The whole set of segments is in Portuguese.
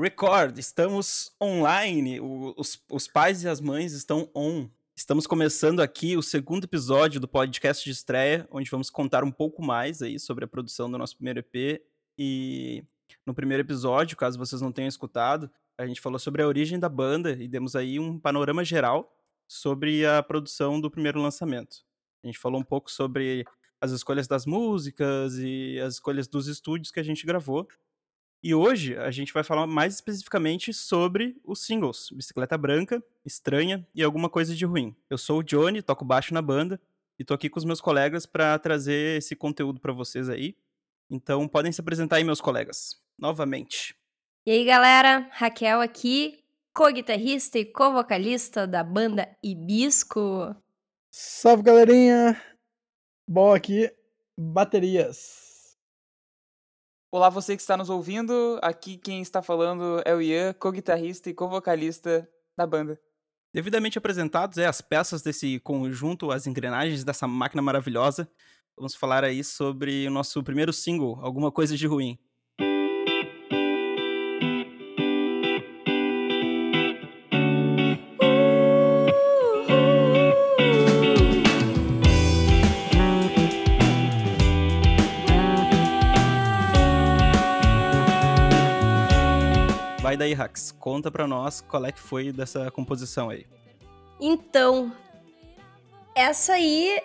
Record, estamos online. O, os, os pais e as mães estão on. Estamos começando aqui o segundo episódio do podcast de estreia, onde vamos contar um pouco mais aí sobre a produção do nosso primeiro EP. E no primeiro episódio, caso vocês não tenham escutado, a gente falou sobre a origem da banda e demos aí um panorama geral sobre a produção do primeiro lançamento. A gente falou um pouco sobre as escolhas das músicas e as escolhas dos estúdios que a gente gravou. E hoje a gente vai falar mais especificamente sobre os singles Bicicleta Branca, Estranha e Alguma Coisa de Ruim. Eu sou o Johnny, toco baixo na banda e tô aqui com os meus colegas para trazer esse conteúdo para vocês aí. Então podem se apresentar aí, meus colegas, novamente. E aí, galera, Raquel aqui, co-guitarrista e co-vocalista da banda Ibisco. Salve, galerinha! Bom aqui, baterias. Olá, você que está nos ouvindo. Aqui quem está falando é o Ian, co-guitarrista e co-vocalista da banda. Devidamente apresentados, é, as peças desse conjunto, as engrenagens dessa máquina maravilhosa, vamos falar aí sobre o nosso primeiro single, Alguma Coisa de Ruim. Daí, Rax. Conta pra nós qual é que foi dessa composição aí. Então, essa aí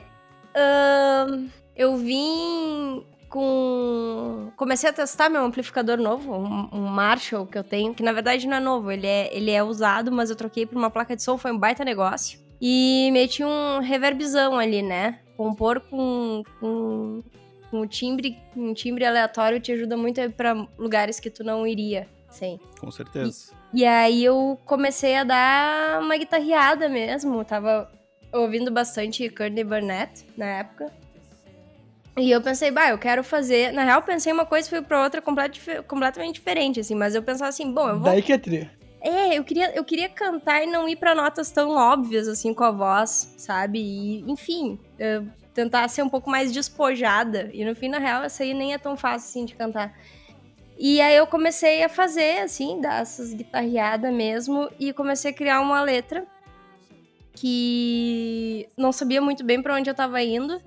uh, eu vim com. Comecei a testar meu amplificador novo, um, um, Marshall que eu tenho, que na verdade não é novo, ele é, ele é usado, mas eu troquei por uma placa de som, foi um baita negócio. E meti um reverbzão ali, né? Compor com, com, com um timbre, um timbre aleatório te ajuda muito a ir pra lugares que tu não iria. Sim. Com certeza. E, e, aí eu comecei a dar uma guitarreada mesmo. tava ouvindo bastante Courtney Burnett na época. E eu pensei, bah, eu quero fazer. Na real, pensei uma coisa e fui pra outra complet, completamente diferente, assim. Mas eu pensava assim, bom, eu vou. Daí que é tri. É, eu queria, eu queria cantar e não ir para notas tão óbvias, assim, com a voz, sabe? E, enfim, tentar ser um pouco mais despojada. E no fim, na real, essa aí nem é tão fácil, assim, de cantar. E aí eu comecei a fazer, assim, dar essas guitarreadas mesmo, e comecei a criar uma letra que não sabia muito bem para onde eu tava indo.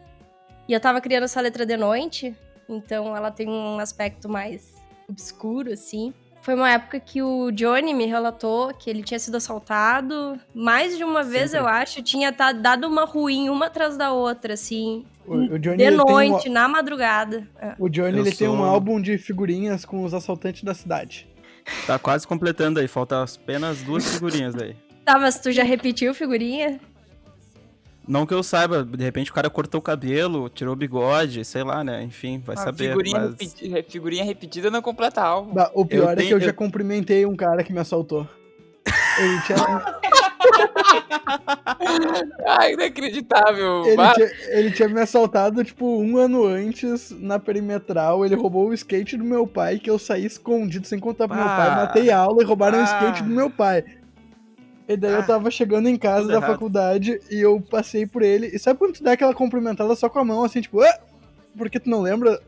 E eu tava criando essa letra de noite, então ela tem um aspecto mais obscuro, assim. Foi uma época que o Johnny me relatou que ele tinha sido assaltado. Mais de uma vez, Sempre. eu acho, tinha dado uma ruim uma atrás da outra, assim. O, Johnny, de noite, um... na madrugada. É. O Johnny eu ele sou... tem um álbum de figurinhas com os assaltantes da cidade. Tá quase completando aí, falta apenas duas figurinhas aí. Tá, mas tu já repetiu figurinha? Não que eu saiba, de repente o cara cortou o cabelo, tirou o bigode, sei lá, né? Enfim, vai ah, saber. Figurinha, mas... repeti figurinha repetida não completa álbum. o pior eu é tenho, que eu, eu, já cumprimentei um cara que me assaltou. Ele tinha. Ai, inacreditável. Ele tinha, ele tinha, me assaltado, tipo, um ano antes na perimetral. Ele roubou o skate do meu pai, que eu saí escondido sem contar pro meu pai. Matei a aula e roubaram o skate do meu pai. E daí ah, eu tava chegando em casa da errado. faculdade e eu passei por ele. E sabe quando tu dá aquela cumprimentada só com a mão, assim, tipo, ah! porque tu não lembra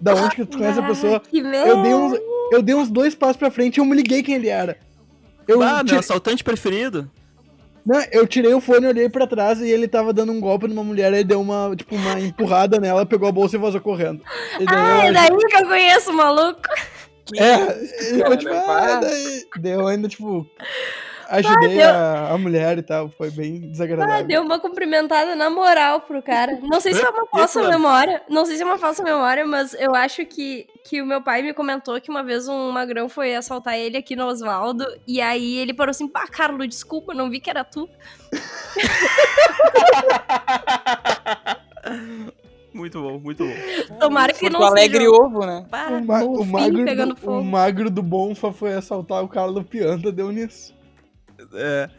da onde que tu conhece a pessoa? Eu dei, uns, eu dei uns dois passos pra frente e eu me liguei quem ele era. Eu ah, meu assaltante preferido? Não, eu tirei o fone, olhei pra trás e ele tava dando um golpe numa mulher, aí deu uma, tipo, uma empurrada nela, pegou a bolsa e vazou correndo. E daí ah, é daí que eu conheço o maluco. É, eu, tipo, ah, daí, deu ainda, tipo, ajudei ah, a, a, mulher e tal, foi bem desagradável. Ah, deu uma cumprimentada na moral pro cara. Não sei se é uma falsa memória, não sei se é uma falsa memória, mas eu acho que, que o meu pai me comentou que uma vez um magrão foi assaltar ele aqui no Oswaldo, e aí ele parou assim, pá, Carlos, desculpa, não vi que era tu. Muito bom, muito bom. Tomara que não alegre seja... ovo, né? Pá, o, ma o, magro do, o, magro do, Bonfa foi assaltar o Carlos Pianta, deu nisso. É,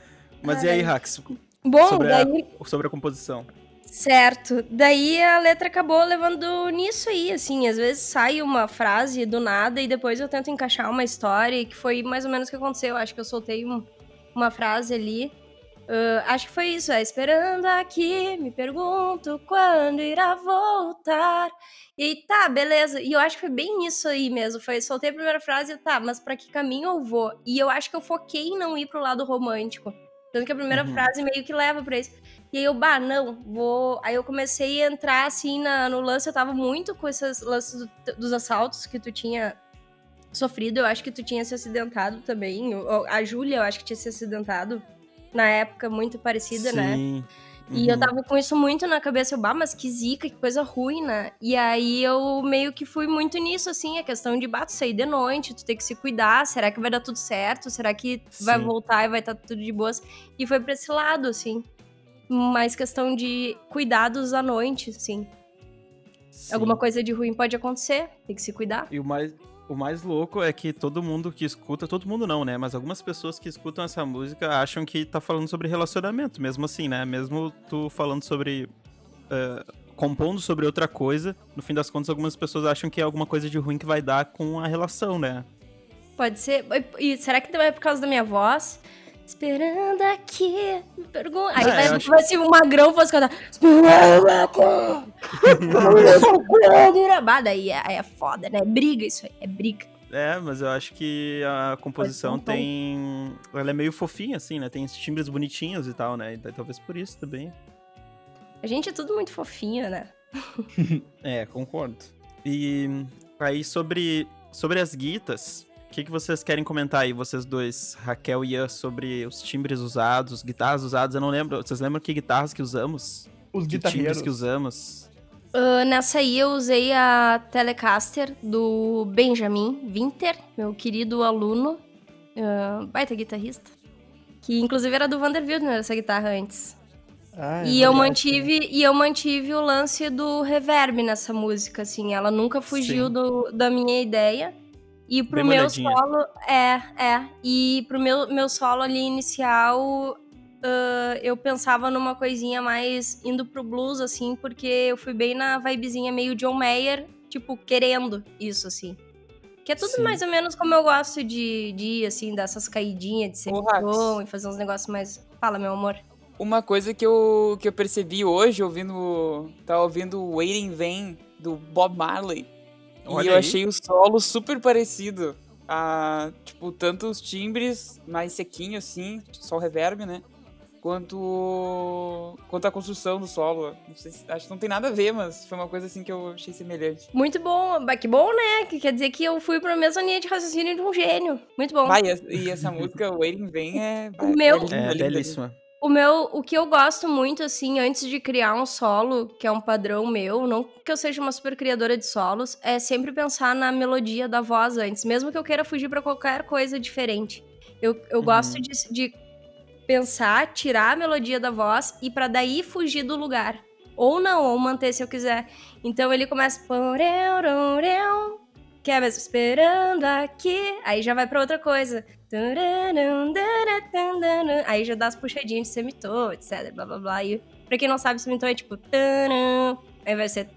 mas e aí, Rax? Bom, sobre daí... A, sobre a composição. Certo. Daí a letra acabou levando nisso aí, assim. Às vezes sai uma frase do nada e depois eu tento encaixar uma história, que foi mais ou menos o que aconteceu. Acho que eu soltei um, uma frase ali Uh, acho que foi isso, é esperando aqui, me pergunto quando irá voltar. E tá, beleza. E eu acho que foi bem isso aí mesmo. Foi, soltei a primeira frase e tá, mas pra que caminho eu vou? E eu acho que eu foquei em não ir pro lado romântico. Tanto que a primeira uhum. frase meio que leva pra isso. E aí eu, bah, não, vou. Aí eu comecei a entrar assim na, no lance. Eu tava muito com esses lances do, dos assaltos que tu tinha sofrido. Eu acho que tu tinha se acidentado também. A Júlia, eu acho que tinha se acidentado na época muito parecida, né? Sim. Uhum. E eu uhum. tava com isso muito na cabeça, eu, bah, mas que zica, que coisa ruim, né? E aí eu meio que fui muito nisso, assim, a questão de, bato sair de noite, tu tem que se cuidar, será que vai dar tudo certo? Será que Sim. vai voltar e vai estar tá tudo de boas? E foi pra esse lado, assim. Mais questão de cuidados à noite, assim. Sim. Alguma coisa de ruim pode acontecer, tem que se cuidar. E o mais, o mais louco é que todo mundo que escuta, todo mundo não, né? Mas algumas pessoas que escutam essa música acham que tá falando sobre relacionamento, mesmo assim, né? Mesmo tu falando sobre. Uh, compondo sobre outra coisa, no fim das contas, algumas pessoas acham que é alguma coisa de ruim que vai dar com a relação, né? Pode ser. E será que é por causa da minha voz? Esperando aqui, me pergunta. Aí vai, acho... vai ser um magrão fosse cantar. Esperando aqui! Daí é, é foda, né? É briga isso aí, é briga. É, mas eu acho que a composição tem. Ela é meio fofinha, assim, né? Tem timbres bonitinhos e tal, né? E talvez por isso também. A gente é tudo muito fofinho, né? é, concordo. E aí sobre, sobre as guitas, que, que vocês querem comentar aí, vocês dois, Raquel e Ian, sobre os timbres usados, guitarras usadas? Eu não lembro. Vocês lembram que guitarras que usamos? Os que timbres que usamos? Uh, nessa aí eu usei a Telecaster do Benjamin Winter, meu querido aluno, uh, baita guitarrista, que inclusive era do Vanderbilt, né, essa guitarra antes. Ah, é e eu mantive e eu mantive o lance do reverb nessa música, assim, ela nunca fugiu do, da minha ideia. E pro Bem meu molhadinha. solo, é, é. E pro meu, meu solo ali inicial, uh, eu pensava numa coisinha mais indo pro blues, assim, porque eu fui bem na vibezinha meio John Mayer, tipo, querendo isso, assim. Que é tudo Sim. mais ou menos como eu gosto de, de ir, assim, dessas caidinhas de ser bom e fazer uns negócios mais. Fala, meu amor. Uma coisa que eu, que eu percebi hoje, ouvindo. Tava ouvindo Waiting Vain do Bob Marley. Olha e eu aí. achei o solo super parecido. A, tipo, tanto os timbres mais sequinho assim, só o reverb, né? Quanto, quanto a construção do solo. Se, acho que não tem nada a ver, mas foi uma coisa assim que eu achei semelhante. Muito bom, que bom, né? Que quer dizer que eu fui pra mesma linha de raciocínio de um gênio. Muito bom. Vai, e essa música, Waiting Vem, é. O meu. É, é belíssima. O meu, o que eu gosto muito, assim, antes de criar um solo, que é um padrão meu, não que eu seja uma super criadora de solos, é sempre pensar na melodia da voz antes, mesmo que eu queira fugir para qualquer coisa diferente. Eu, eu uhum. gosto de, de pensar, tirar a melodia da voz e para daí fugir do lugar. Ou não, ou manter se eu quiser. Então ele começa. Que é mesmo, esperando aqui. Aí já vai para outra coisa. Aí já dá as puxadinhas de semitô, etc. Blá blá blá. E pra quem não sabe, semitô é tipo. Aí vai ser.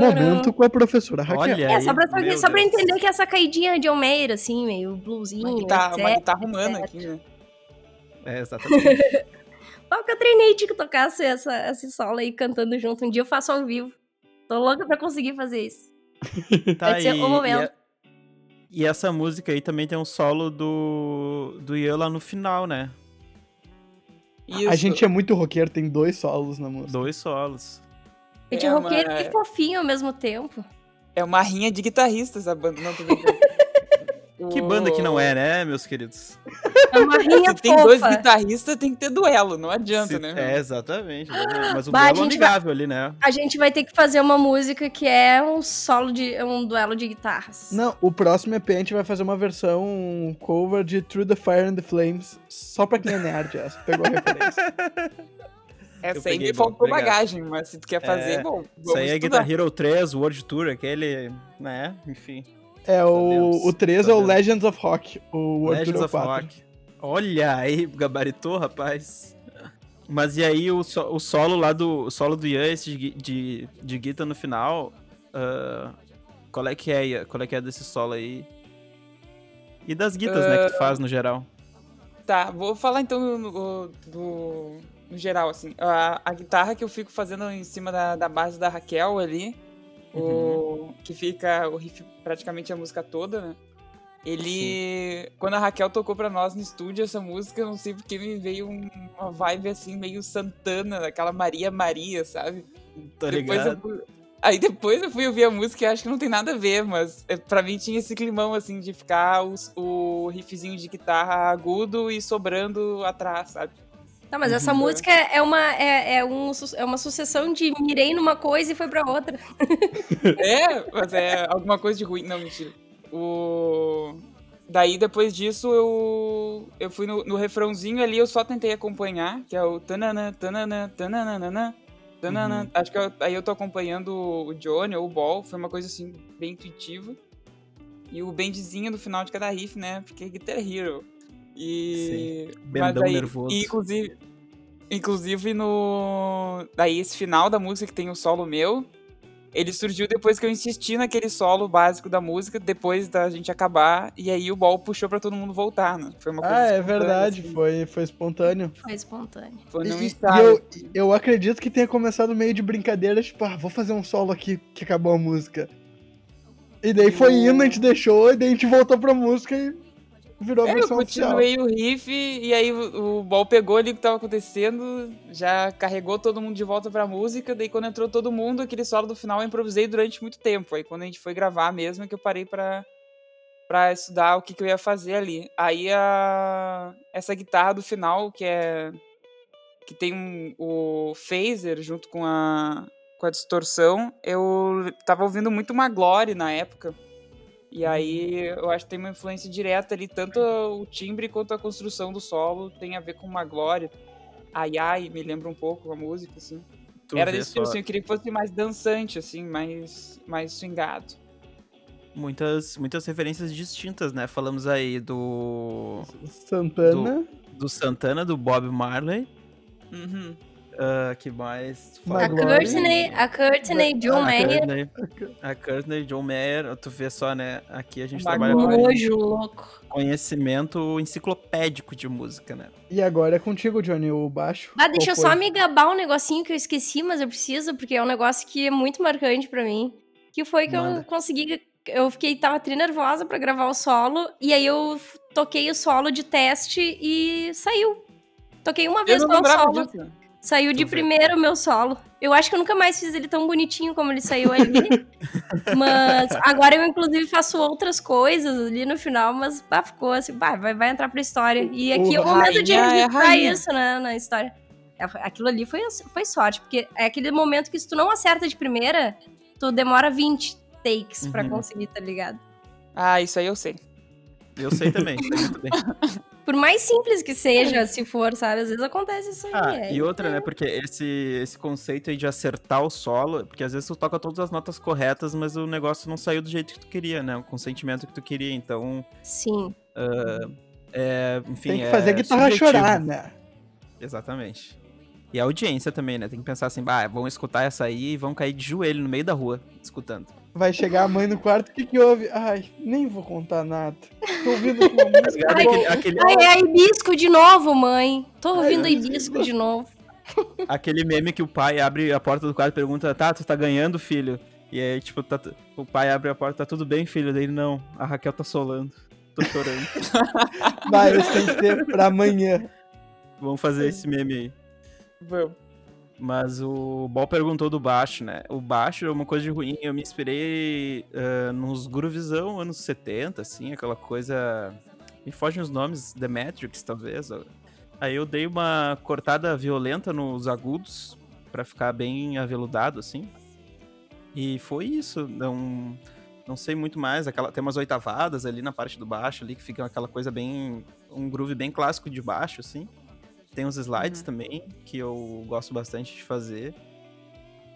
Momento com a professora Raquel. Olha é, só pra, só pra entender que essa caidinha de Almeida, assim, meio bluesinho. Uma guitarra, etc, uma guitarra humana etc. aqui, né? É, exatamente. Qual que eu treinei de tocar essa, esse solo aí cantando junto. Um dia eu faço ao vivo. Tô louca pra conseguir fazer isso. Tá Vai ser o momento. E essa música aí também tem um solo do, do Ian lá no final, né? Isso. A gente é muito roqueiro, tem dois solos na música. Dois solos. A gente é, é roqueiro uma... e fofinho ao mesmo tempo. É uma rinha de guitarristas a banda, não tô Que banda que não é, né, meus queridos? É uma rinha Se tem dois guitarristas, tem que ter duelo, não adianta, Se, né? É, exatamente. Mas o bah, duelo é amigável vai, ali, né? A gente vai ter que fazer uma música que é um solo de. um duelo de guitarras. Não, o próximo EP a gente vai fazer uma versão um cover de Through the Fire and the Flames, só pra quem é nerd, essa. Pegou a referência. Essa aí me faltou bagagem, mas se tu quer fazer, é, bom. Isso aí é Guitar Hero 3, World Tour, aquele, né? Enfim. É, o, o 3 é o Legends of Rock. O World Legends of Rock. Olha aí, gabaritou, rapaz. Mas e aí o, so, o solo lá do o solo do Ian, esse de, de, de guitarra no final, uh, qual é que é, qual é que é desse solo aí? E das guitarras, uh, né, que tu faz no geral? Tá, vou falar então no, do, no geral, assim. A, a, guitarra que eu fico fazendo em cima da, da base da Raquel ali, uhum. o, que fica o riff praticamente a música toda, né? Ele. Sim. Quando a Raquel tocou pra nós no estúdio essa música, eu não sei porque me veio uma vibe assim, meio Santana, aquela Maria Maria, sabe? Tô depois ligado. Eu, aí depois eu fui ouvir a música e acho que não tem nada a ver, mas é, pra mim tinha esse climão assim de ficar os, o riffzinho de guitarra agudo e sobrando atrás, sabe? Tá, mas essa uhum. música é uma, é, é, um, é uma sucessão de mirei numa coisa e foi pra outra. é, mas é alguma coisa de ruim. Não, mentira. O... Daí, depois disso, eu, eu fui no, no refrãozinho ali, eu só tentei acompanhar, que é o tanana, tanana, tanana, tanana. Uhum. Acho que eu, aí eu tô acompanhando o Johnny ou o Ball, foi uma coisa assim, bem intuitiva. E o bandzinho no final de cada riff, né? Porque é Guitar Hero. E. Sim. Bendão aí, nervoso. E, inclusive, inclusive no. Daí esse final da música que tem o solo meu, ele surgiu depois que eu insisti naquele solo básico da música, depois da gente acabar, e aí o ball puxou para todo mundo voltar, né? Foi uma coisa Ah, é verdade, assim. foi, foi espontâneo. Foi espontâneo. Foi e, e eu, eu acredito que tenha começado meio de brincadeira, tipo, ah, vou fazer um solo aqui que acabou a música. E daí foi indo, a gente deixou, e daí a gente voltou pra música e virou a é, versão eu continuei o riff e aí o, o Ball pegou ali o que tava acontecendo, já carregou todo mundo de volta pra música, daí quando entrou todo mundo, aquele solo do final eu improvisei durante muito tempo. Aí quando a gente foi gravar mesmo, é que eu parei pra, pra estudar o que, que eu ia fazer ali. Aí a, essa guitarra do final, que é. que tem um, o phaser junto com a, com a distorção, eu tava ouvindo muito uma Glory na época. E aí eu acho que tem uma influência direta ali, tanto o timbre quanto a construção do solo tem a ver com uma glória. Ai ai, me lembra um pouco a música, assim. Tu Era desse tipo, assim, eu queria que fosse mais dançante, assim, mais, mais swingado. Muitas, muitas referências distintas, né? Falamos aí do. Santana. Do, do Santana, do Bob Marley. Uhum. Uh, que mais? A Courtney, a Courtney John Mayer. A Courtney John Mayer, tu vê só, né? Aqui a gente trabalha com louco. conhecimento enciclopédico de música, né? E agora é contigo, Johnny, o baixo. Ah, deixa eu só me gabar um negocinho que eu esqueci, mas eu preciso, porque é um negócio que é muito marcante para mim. Que foi que Manda. eu consegui. Eu fiquei, tava tri nervosa pra gravar o solo, e aí eu toquei o solo de teste e saiu. Toquei uma vez só o solo. Disso. Saiu de primeiro o meu solo. Eu acho que eu nunca mais fiz ele tão bonitinho como ele saiu ali. mas agora eu, inclusive, faço outras coisas ali no final, mas bah, ficou assim, bah, vai, vai entrar pra história. E aqui é o momento de registrar é isso, né, na história. É, aquilo ali foi, foi sorte, porque é aquele momento que se tu não acerta de primeira, tu demora 20 takes uhum. pra conseguir, tá ligado? Ah, isso aí eu sei. Eu sei também, sei muito bem. Por mais simples que seja, se for, sabe? Às vezes acontece isso aí. Ah, é, e outra, né? Porque esse, esse conceito aí de acertar o solo, porque às vezes tu toca todas as notas corretas, mas o negócio não saiu do jeito que tu queria, né? O consentimento que tu queria, então... Sim. Uh, é, enfim, Tem que fazer a guitarra subjetivo. chorar, né? Exatamente. E a audiência também, né? Tem que pensar assim, bah, vão escutar essa aí e vão cair de joelho no meio da rua, escutando. Vai chegar a mãe no quarto, o que que houve? Ai, nem vou contar nada. Tô ouvindo uma música. Ai, aquele, aquele... ai, é hibisco de novo, mãe. Tô ouvindo ai, hibisco de novo. Aquele meme que o pai abre a porta do quarto e pergunta, tá, tu tá ganhando, filho? E aí, tipo, tá, o pai abre a porta, tá tudo bem, filho? Daí, não, a Raquel tá solando. Tô chorando. Vai, isso tem que ter pra amanhã. Vamos fazer esse meme aí. Vamos. Mas o Ball perguntou do baixo, né? O baixo é uma coisa de ruim. Eu me inspirei uh, nos groovizão anos 70, assim, aquela coisa. Me fogem os nomes, The Matrix, talvez. Aí eu dei uma cortada violenta nos agudos, para ficar bem aveludado, assim. E foi isso. Não, não sei muito mais. Aquela, tem umas oitavadas ali na parte do baixo, ali, que fica aquela coisa bem. Um groove bem clássico de baixo, assim. Tem uns slides uhum. também, que eu gosto bastante de fazer.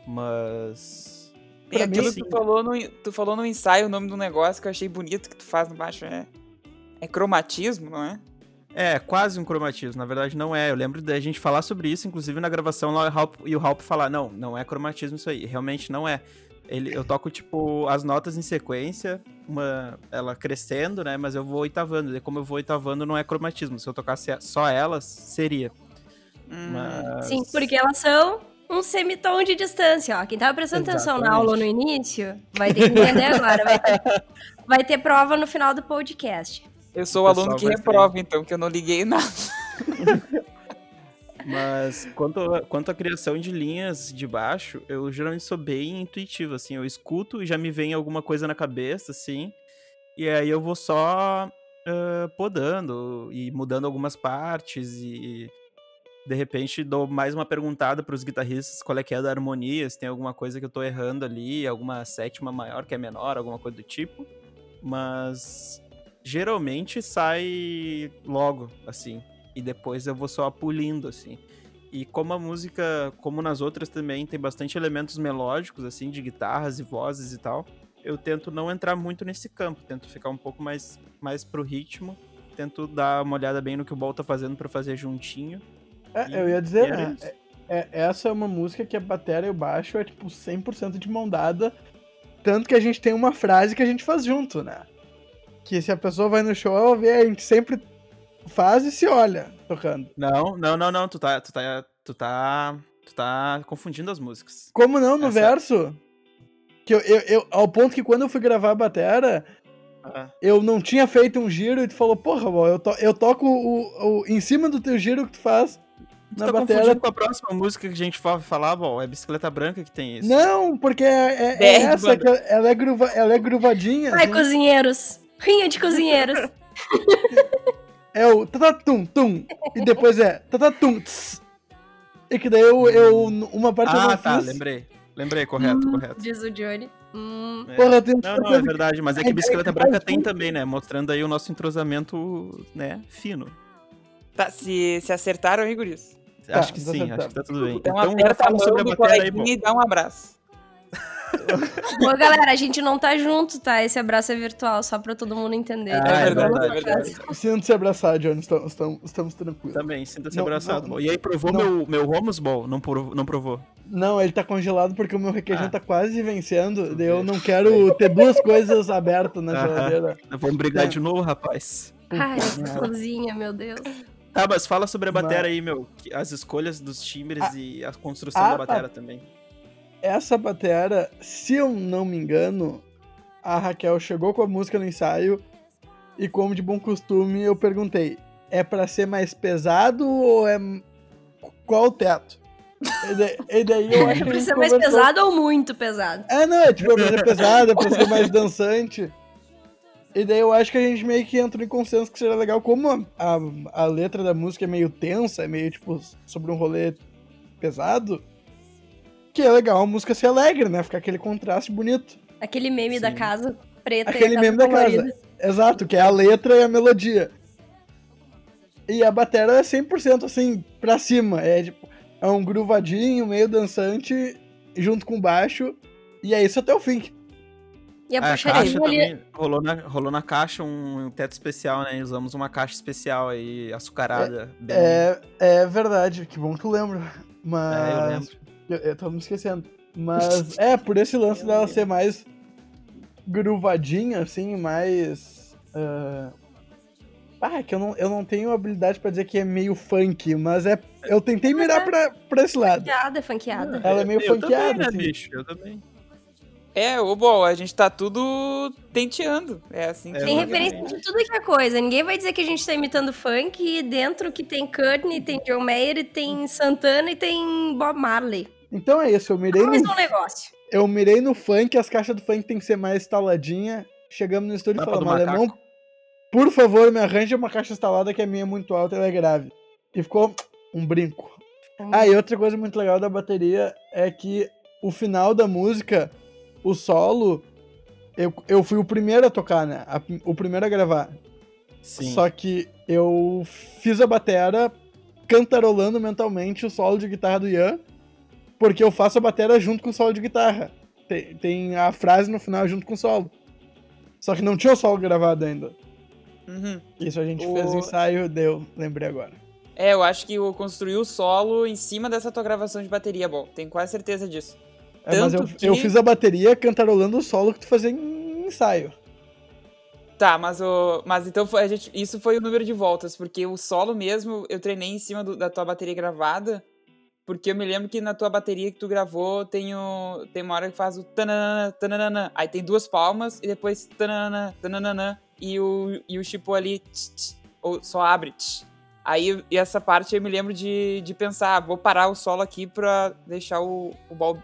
Mas. E aquilo que tu falou, no, tu falou no ensaio o nome do negócio que eu achei bonito que tu faz no baixo. É, é cromatismo, não é? É, quase um cromatismo. Na verdade, não é. Eu lembro da gente falar sobre isso, inclusive na gravação lá, e o Halp falar: não, não é cromatismo isso aí. Realmente não é. Ele, eu toco, tipo, as notas em sequência, uma, ela crescendo, né? Mas eu vou oitavando. E como eu vou oitavando, não é cromatismo. Se eu tocasse só elas, seria. Hum. Mas... Sim, porque elas são um semitom de distância, ó. Quem tava prestando Exatamente. atenção na aula no início, vai ter que entender agora. Vai ter, vai ter prova no final do podcast. Eu sou o aluno que reprova, então, que eu não liguei nada. Mas quanto, a, quanto à criação de linhas de baixo, eu geralmente sou bem intuitivo, assim. Eu escuto e já me vem alguma coisa na cabeça, assim. E aí eu vou só uh, podando e mudando algumas partes e de repente dou mais uma perguntada para os guitarristas qual é que é da harmonia, se tem alguma coisa que eu tô errando ali, alguma sétima maior que é menor, alguma coisa do tipo. Mas geralmente sai logo, assim e depois eu vou só pulindo, assim. E como a música, como nas outras também, tem bastante elementos melódicos, assim, de guitarras e vozes e tal, eu tento não entrar muito nesse campo, tento ficar um pouco mais, mais pro ritmo, tento dar uma olhada bem no que o Bol tá fazendo para fazer juntinho. É, e, eu ia dizer, né? É, é, essa é uma música que a bateria e o baixo é tipo 100% de mão dada, tanto que a gente tem uma frase que a gente faz junto, né? Que se a pessoa vai no show, ela vê, a gente sempre faz e se olha tocando. Não, não, não, não. Tu tá. Tu tá. Tu tá. Tu tá confundindo as músicas. Como não? No Essa... verso? Que eu, eu, eu, ao ponto que quando eu fui gravar a batera, ah. eu não tinha feito um giro e tu falou, porra, bom, eu, to, eu toco o, o, em cima do teu giro que tu faz. Tu na tá batera. com a próxima música que a gente vai falar, bom, é Bicicleta Branca que tem isso. Não, porque é, é, é essa, que ela é, gruva, ela é gruvadinha. Ai, assim. cozinheiros. Rinha de cozinheiros. é o tatatum, tum, e depois é tatatum, tss. E que daí eu, eu uma parte ah, eu não tá, fiz. lembrei. Lembrei, correto, hum, correto. Diz o Johnny. Hum. É. Porra, tem não, não, é verdade, mas é que bicicleta branca tem também, né? Mostrando aí o nosso entrosamento, né, fino. Tá, se, se acertaram aí, guris? Tá, acho que sim, acertaram. acho que tá tudo bem. Então, então fala sobre a bateria aí, bom. E dá um abraço. Bom, galera, a gente não tá junto, tá? Esse abraço é virtual, só pra todo mundo entender. Ah, é, verdade, é verdade. Sinta-se abraçado, Johnny, estamos, estamos, estamos tranquilos. Também, sinta-se abraçado. Não, e aí, provou não. meu, meu Romos Ball? Não, provou, não provou? Não, ele tá congelado porque o meu requeijão ah. tá quase vencendo. Daí eu não quero ter duas coisas abertas na geladeira. Vamos brigar é. de novo, rapaz. Ai, cozinha, meu Deus. Tá, mas fala sobre a bateria aí, meu. As escolhas dos timbres a, e a construção a, da bateria também essa batera, se eu não me engano, a Raquel chegou com a música no ensaio e, como de bom costume, eu perguntei: é para ser mais pesado ou é. Qual o teto? E daí, e daí eu acho que. pra ser mais pesado ou muito pesado? É, não, é tipo, é pra ser pesado, é pra ser mais dançante. E daí eu acho que a gente meio que entrou em consenso que seria legal, como a, a, a letra da música é meio tensa, é meio tipo sobre um rolê pesado que é legal a música ser alegre, né? Ficar aquele contraste bonito. Aquele meme Sim. da casa preta Aquele e meme da casa. Exato, que é a letra e a melodia. E a bateria é 100% assim, pra cima. É tipo, é um gruvadinho, meio dançante, junto com baixo. E é isso até o fim. E a, a caixa também rolou na, rolou na caixa um teto especial, né? Usamos uma caixa especial aí, açucarada. É, é, é, verdade, que bom que tu lembra. Mas... É, eu lembro. Eu, eu tô me esquecendo. Mas é, por esse lance dela ser mais gruvadinha, assim, mais. Uh... Ah, é que eu não, eu não tenho habilidade pra dizer que é meio funk, mas é. Eu tentei mirar é. pra, pra esse lado. Funkeada, funkeada. Ela é meio eu funkeada. Também, né, assim. bicho? Eu também. É, o bom, a gente tá tudo tenteando. É assim que é, Tem referência de tudo que é coisa. Ninguém vai dizer que a gente tá imitando funk e dentro que tem Courtney, tem John Mayer, tem Santana e tem Bob Marley. Então é isso, eu mirei no... um negócio. Eu mirei no funk, as caixas do funk tem que ser mais instaladinha. Chegamos no estúdio e falamos, alemão, por favor, me arranje uma caixa instalada que a minha é muito alta e ela é grave. E ficou um brinco. Hum. Ah, e outra coisa muito legal da bateria é que o final da música, o solo, eu, eu fui o primeiro a tocar, né? A, o primeiro a gravar. Sim. Só que eu fiz a batera cantarolando mentalmente o solo de guitarra do Ian porque eu faço a bateria junto com o solo de guitarra. Tem, tem, a frase no final junto com o solo. Só que não tinha o solo gravado ainda. Uhum. Isso a gente o... fez o ensaio, deu, lembrei agora. É, eu acho que eu construí o solo em cima dessa tua gravação de bateria, bom, tenho quase certeza disso. É, mas eu, que... eu fiz a bateria cantarolando o solo que tu fazia em ensaio. Tá, mas o. Mas então foi, gente, isso foi o número de voltas, porque o solo mesmo eu treinei em cima do, da tua bateria gravada. Porque eu me lembro que na tua bateria que tu gravou tem, o, tem uma hora que faz o tananana, tananana. Aí tem duas palmas e depois tananana, tananana. E o, e o chipô ali tch, tch, ou só abre. Tch. Aí e essa parte eu me lembro de, de pensar, ah, vou parar o solo aqui pra deixar o, o ball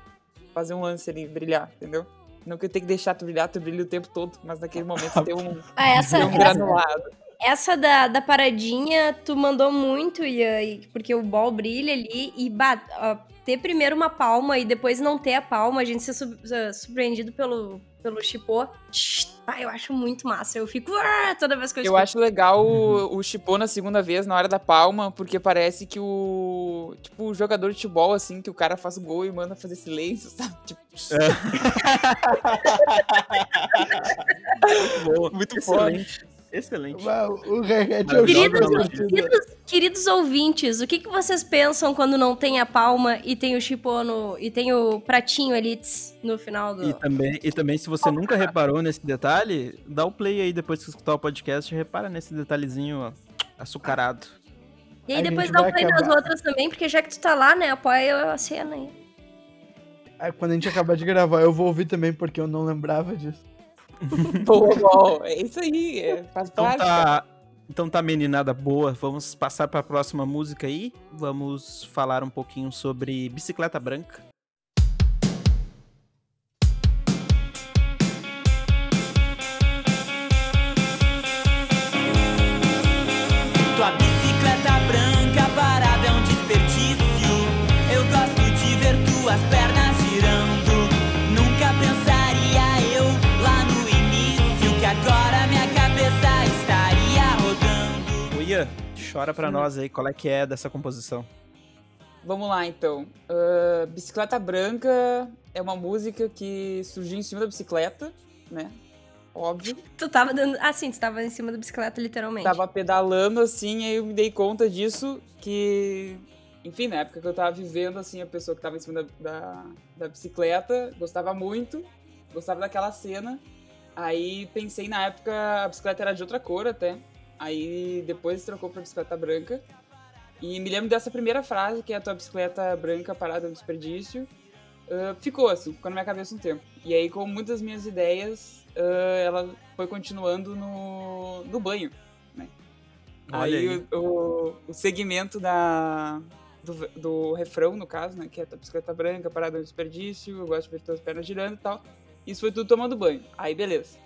fazer um lance ali, brilhar, entendeu? Não que eu tenho que deixar tu brilhar, tu brilha o tempo todo, mas naquele momento tem um, ah, essa, tem um granulado. Essa da, da paradinha, tu mandou muito, Ian, porque o ball brilha ali e ter primeiro uma palma e depois não ter a palma, a gente ser surpreendido pelo, pelo chipô. Ah, eu acho muito massa. Eu fico ah, toda vez que eu Eu acho legal o, o chipô na segunda vez, na hora da palma, porque parece que o. Tipo, o jogador de futebol, assim, que o cara faz o gol e manda fazer silêncio, sabe? Tipo. É. muito, muito excelente. Excelente. o é queridos, queridos, queridos, ouvintes, o que, que vocês pensam quando não tem a palma e tem o chipono e tem o pratinho ali no final do. E também, e também se você oh, nunca cara. reparou nesse detalhe, dá o play aí depois que escutar o podcast e repara nesse detalhezinho ó, açucarado. E aí a depois dá o play acabar. nas outras também, porque já que tu tá lá, né, apoia a cena aí. aí. Quando a gente acabar de gravar, eu vou ouvir também, porque eu não lembrava disso. boa, boa. É isso aí, é, faz então parte. Tá, então tá, meninada boa. Vamos passar para a próxima música aí. Vamos falar um pouquinho sobre Bicicleta Branca. Chora pra Sim. nós aí, qual é que é dessa composição? Vamos lá, então. Uh, bicicleta Branca é uma música que surgiu em cima da bicicleta, né? Óbvio. Tu tava dando. Ah, sim, tu tava em cima da bicicleta, literalmente. Tava pedalando assim, aí eu me dei conta disso que. Enfim, na época que eu tava vivendo, assim, a pessoa que tava em cima da, da, da bicicleta gostava muito, gostava daquela cena. Aí pensei na época, a bicicleta era de outra cor até. Aí depois trocou pra bicicleta branca. E me lembro dessa primeira frase, que é a tua bicicleta branca parada no desperdício. Uh, ficou assim, ficou na minha cabeça um tempo. E aí, com muitas minhas ideias, uh, ela foi continuando no, no banho. Né? Aí, aí. O, o, segmento da, do, do, refrão, no caso, né? Que é a tua bicicleta branca parada no desperdício, eu gosto de ver tuas pernas girando e tal. Isso foi tudo tomando banho. Aí, beleza.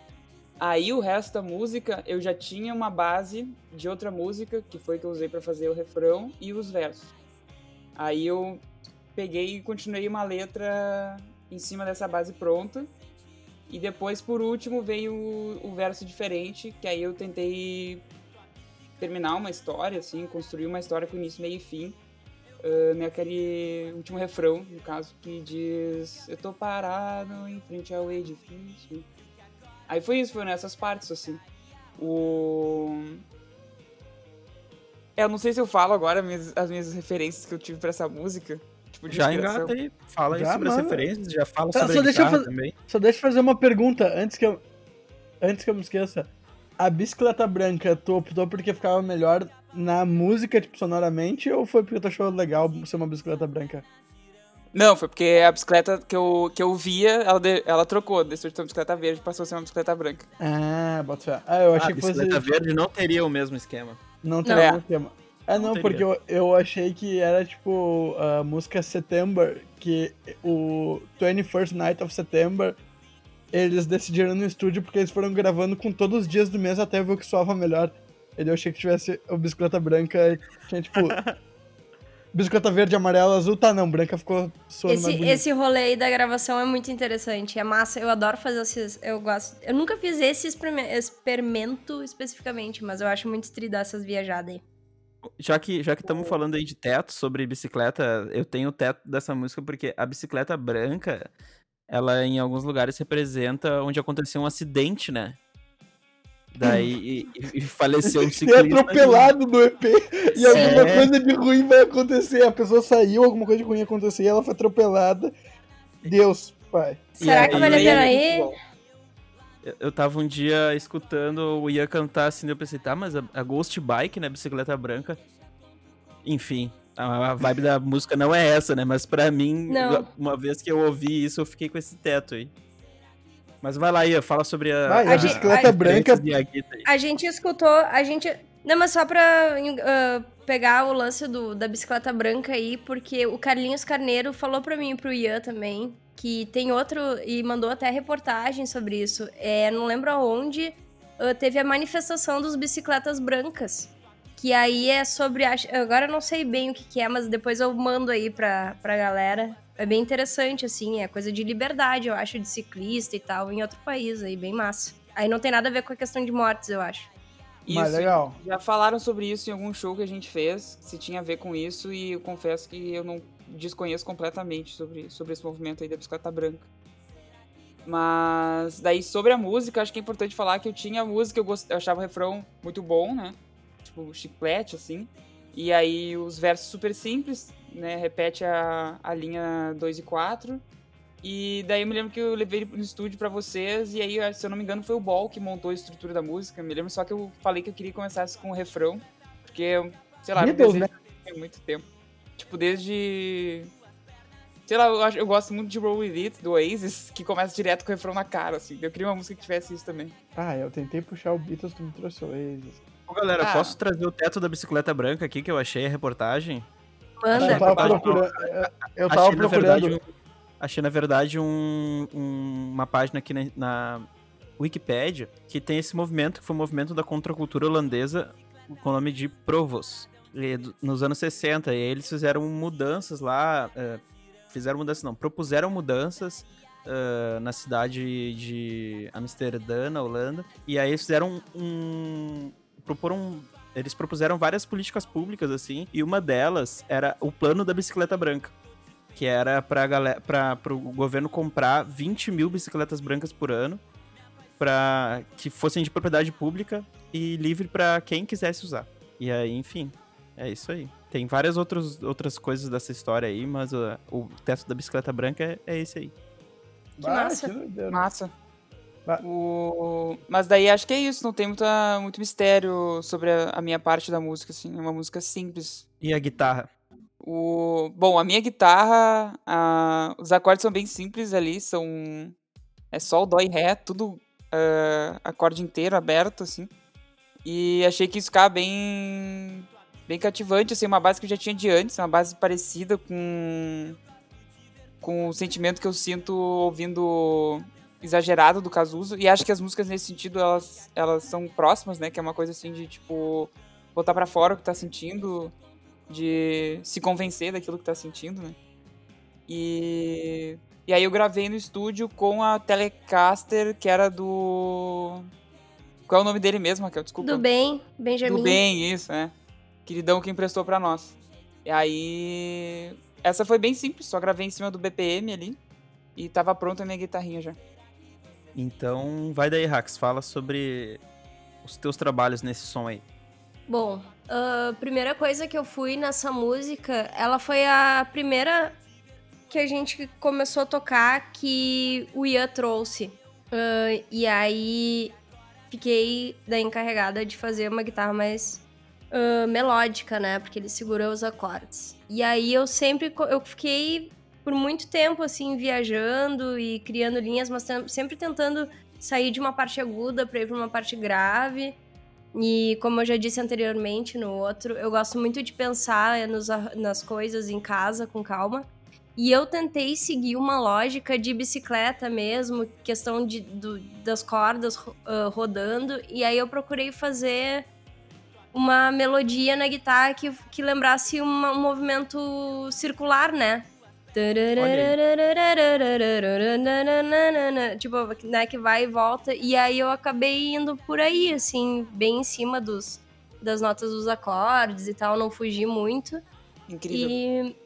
Aí o resto da música eu já tinha uma base de outra música, que foi que eu usei para fazer o refrão e os versos. Aí eu peguei e continuei uma letra em cima dessa base pronta. E depois, por último, veio o, o verso diferente, que aí eu tentei terminar uma história, assim, construir uma história com início, meio e fim. Uh, naquele último refrão, no caso, que diz: Eu tô parado em frente ao edifício Aí foi isso, foi nessas partes, assim. O. É, eu não sei se eu falo agora as minhas, as minhas referências que eu tive pra essa música. Tipo, já engata aí, fala já, aí sobre mano. as referências, já fala tá, sobre só a deixa fazer, também. Só deixa eu fazer uma pergunta antes que eu, antes que eu me esqueça. A bicicleta branca, tu optou porque ficava melhor na música, tipo, sonoramente, ou foi porque tu achou legal ser uma bicicleta branca? Não, foi porque a bicicleta que eu, que eu via, ela, de, ela trocou, deixou de ser uma bicicleta verde passou a ser uma bicicleta branca. Ah, bota fé. Ah, eu achei ah, que fosse... bicicleta verde não teria o mesmo esquema. Não teria não. o mesmo esquema. Ah, não, não porque eu, eu achei que era tipo a música September, que o 21st Night of September eles decidiram no estúdio porque eles foram gravando com todos os dias do mês até ver o que soava melhor. Eu achei que tivesse a bicicleta branca e tinha tipo Biscoita verde, amarela, azul, tá não, branca ficou suando esse, mais Esse rolê aí da gravação é muito interessante, é massa, eu adoro fazer esses, eu gosto, eu nunca fiz esse experimento especificamente, mas eu acho muito estridar essas viajadas aí. Já que já que estamos falando aí de teto sobre bicicleta, eu tenho o teto dessa música porque a bicicleta branca, ela em alguns lugares representa onde aconteceu um acidente, né? Daí e, e faleceu um ciclista. E atropelado no EP. E Sim. alguma coisa de ruim vai acontecer. A pessoa saiu, alguma coisa de ruim acontecer e ela foi atropelada. Deus, pai. Será aí, que vale a pena aí? Eu tava um dia escutando o Ian cantar assim, eu pensei, tá, mas a, a Ghost Bike, né, bicicleta branca. Enfim, a, a vibe da música não é essa, né, mas para mim, não. uma vez que eu ouvi isso, eu fiquei com esse teto aí. Mas vai lá, Ian, fala sobre a, vai, a, a bicicleta a, branca. A gente escutou, a gente... Não, mas só pra uh, pegar o lance do, da bicicleta branca aí, porque o Carlinhos Carneiro falou pra mim e pro Ian também, que tem outro, e mandou até reportagem sobre isso. É, não lembro aonde, uh, teve a manifestação dos bicicletas brancas. Que aí é sobre. Agora eu não sei bem o que, que é, mas depois eu mando aí pra, pra galera. É bem interessante, assim, é coisa de liberdade, eu acho, de ciclista e tal, em outro país aí, bem massa. Aí não tem nada a ver com a questão de mortes, eu acho. Isso, Mas legal. Já falaram sobre isso em algum show que a gente fez, se tinha a ver com isso, e eu confesso que eu não desconheço completamente sobre, sobre esse movimento aí da bicicleta branca. Mas daí sobre a música, acho que é importante falar que eu tinha a música, eu, gost... eu achava o refrão muito bom, né? Tipo, chiclete, assim. E aí os versos super simples, né? Repete a, a linha 2 e 4. E daí eu me lembro que eu levei ele no estúdio para vocês, e aí, se eu não me engano, foi o Ball que montou a estrutura da música. Eu me lembro só que eu falei que eu queria que começasse com o refrão, porque, sei lá, Deus, né? muito tempo. Tipo, desde. Sei lá, eu, acho, eu gosto muito de Roll With It, do Oasis, que começa direto com o refrão na cara, assim. Eu queria uma música que tivesse isso também. Ah, eu tentei puxar o Beatles, tu me trouxe o Oasis. Ô, galera, ah. posso trazer o teto da bicicleta branca aqui que eu achei a reportagem? Manda. Eu tava procurando. Eu tava achei, procurando. Na verdade, achei, na verdade, um, um, uma página aqui na, na Wikipedia que tem esse movimento, que foi o um movimento da contracultura holandesa com o nome de Provos nos anos 60. E eles fizeram mudanças lá. Uh, fizeram mudanças, não, propuseram mudanças uh, na cidade de Amsterdã, na Holanda. E aí eles fizeram um. proporam. Eles propuseram várias políticas públicas, assim, e uma delas era o plano da bicicleta branca. Que era para o governo comprar 20 mil bicicletas brancas por ano, para que fossem de propriedade pública e livre para quem quisesse usar. E aí, enfim, é isso aí. Tem várias outros, outras coisas dessa história aí, mas uh, o teto da bicicleta branca é, é esse aí. Que massa. massa. O... Mas daí acho que é isso, não tem muita, muito mistério sobre a, a, minha parte da música, assim, é uma música simples. E a guitarra? O... Bom, a minha guitarra, a... os acordes são bem simples ali, são... É sol, dó e ré, tudo uh, acorde inteiro, aberto, assim. E achei que isso ficava bem bem cativante, assim, uma base que eu já tinha de antes, uma base parecida com com o sentimento que eu sinto ouvindo exagerado do Cazuza, e acho que as músicas nesse sentido, elas, elas são próximas, né, que é uma coisa assim de, tipo, botar para fora o que tá sentindo, de se convencer daquilo que tá sentindo, né. E, e aí eu gravei no estúdio com a Telecaster, que era do... Qual é o nome dele mesmo, Raquel? Desculpa. Do Bem, Benjamin. Do Bem, isso, é queridão que emprestou para nós. E aí. Essa foi bem simples, só gravei em cima do BPM ali. E tava pronta a minha guitarrinha já. Então, vai daí, Rax, fala sobre os teus trabalhos nesse som aí. Bom, a primeira coisa que eu fui nessa música, ela foi a primeira que a gente começou a tocar que o Ian trouxe. Uh, e aí fiquei daí encarregada de fazer uma guitarra mais uh, melódica, né? Porque ele segurou os acordes. E aí eu sempre eu fiquei por muito tempo assim viajando e criando linhas, mas sempre tentando sair de uma parte aguda para ir para uma parte grave. E como eu já disse anteriormente no outro, eu gosto muito de pensar nos, nas coisas em casa com calma. E eu tentei seguir uma lógica de bicicleta mesmo, questão de, do, das cordas uh, rodando. E aí eu procurei fazer uma melodia na guitarra que, que lembrasse uma, um movimento circular, né? Tipo, né, que vai e volta. E aí eu acabei indo por aí, assim, bem em cima dos, das notas dos acordes e tal, não fugi muito. Incrível. E,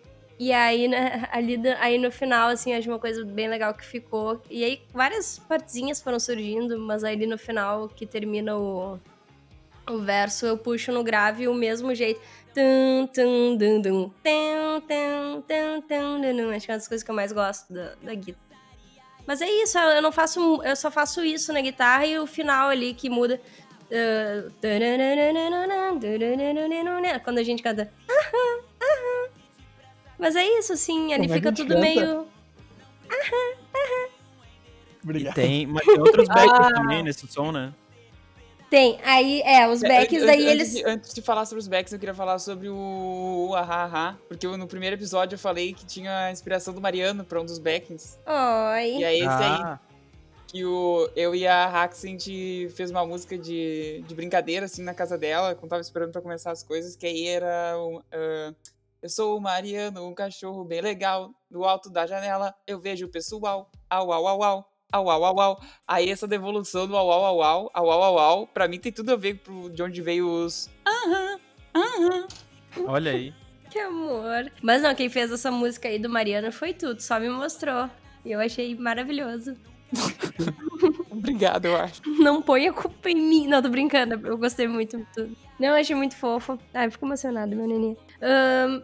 e aí, né, ali aí no final, assim, acho uma coisa bem legal que ficou. E aí várias partezinhas foram surgindo, mas aí no final que termina o, o verso eu puxo no grave o mesmo jeito. Tum, tum, dum, dum, tum, tum, tum, tum, dum, Acho que é uma das coisas que eu mais gosto da, da guitarra. Mas é isso, eu não faço. Eu só faço isso na guitarra e o final ali que muda. Uh, quando a gente canta. Mas é isso, assim, ali Como fica é tudo canta? meio. Obrigado. E tem, mas tem outros backs ah. também nesse som, né? Tem, aí, é, os é, backs, daí antes eles... De, antes de falar sobre os backs, eu queria falar sobre o, o Ahá Ahá, porque no primeiro episódio eu falei que tinha a inspiração do Mariano pra um dos backings. Oi. E é esse ah. aí. Que o, eu e a Hax, a gente fez uma música de, de brincadeira, assim, na casa dela, quando tava esperando pra começar as coisas, que aí era... Uh, eu sou o Mariano, um cachorro bem legal. Do alto da janela eu vejo o pessoal. Au, au, au, au au, au, au, au. Aí essa devolução do au, au, au, au, au, au, au, au pra mim tem tudo a ver pro, de onde veio os aham, aham. Olha aí. que amor. Mas não, quem fez essa música aí do Mariano foi tudo, só me mostrou. E eu achei maravilhoso. Obrigado, eu acho. Não põe a culpa em mim. Não, tô brincando. Eu gostei muito de tudo. Não, achei muito fofo. Ai, fico emocionado, meu neném. Um,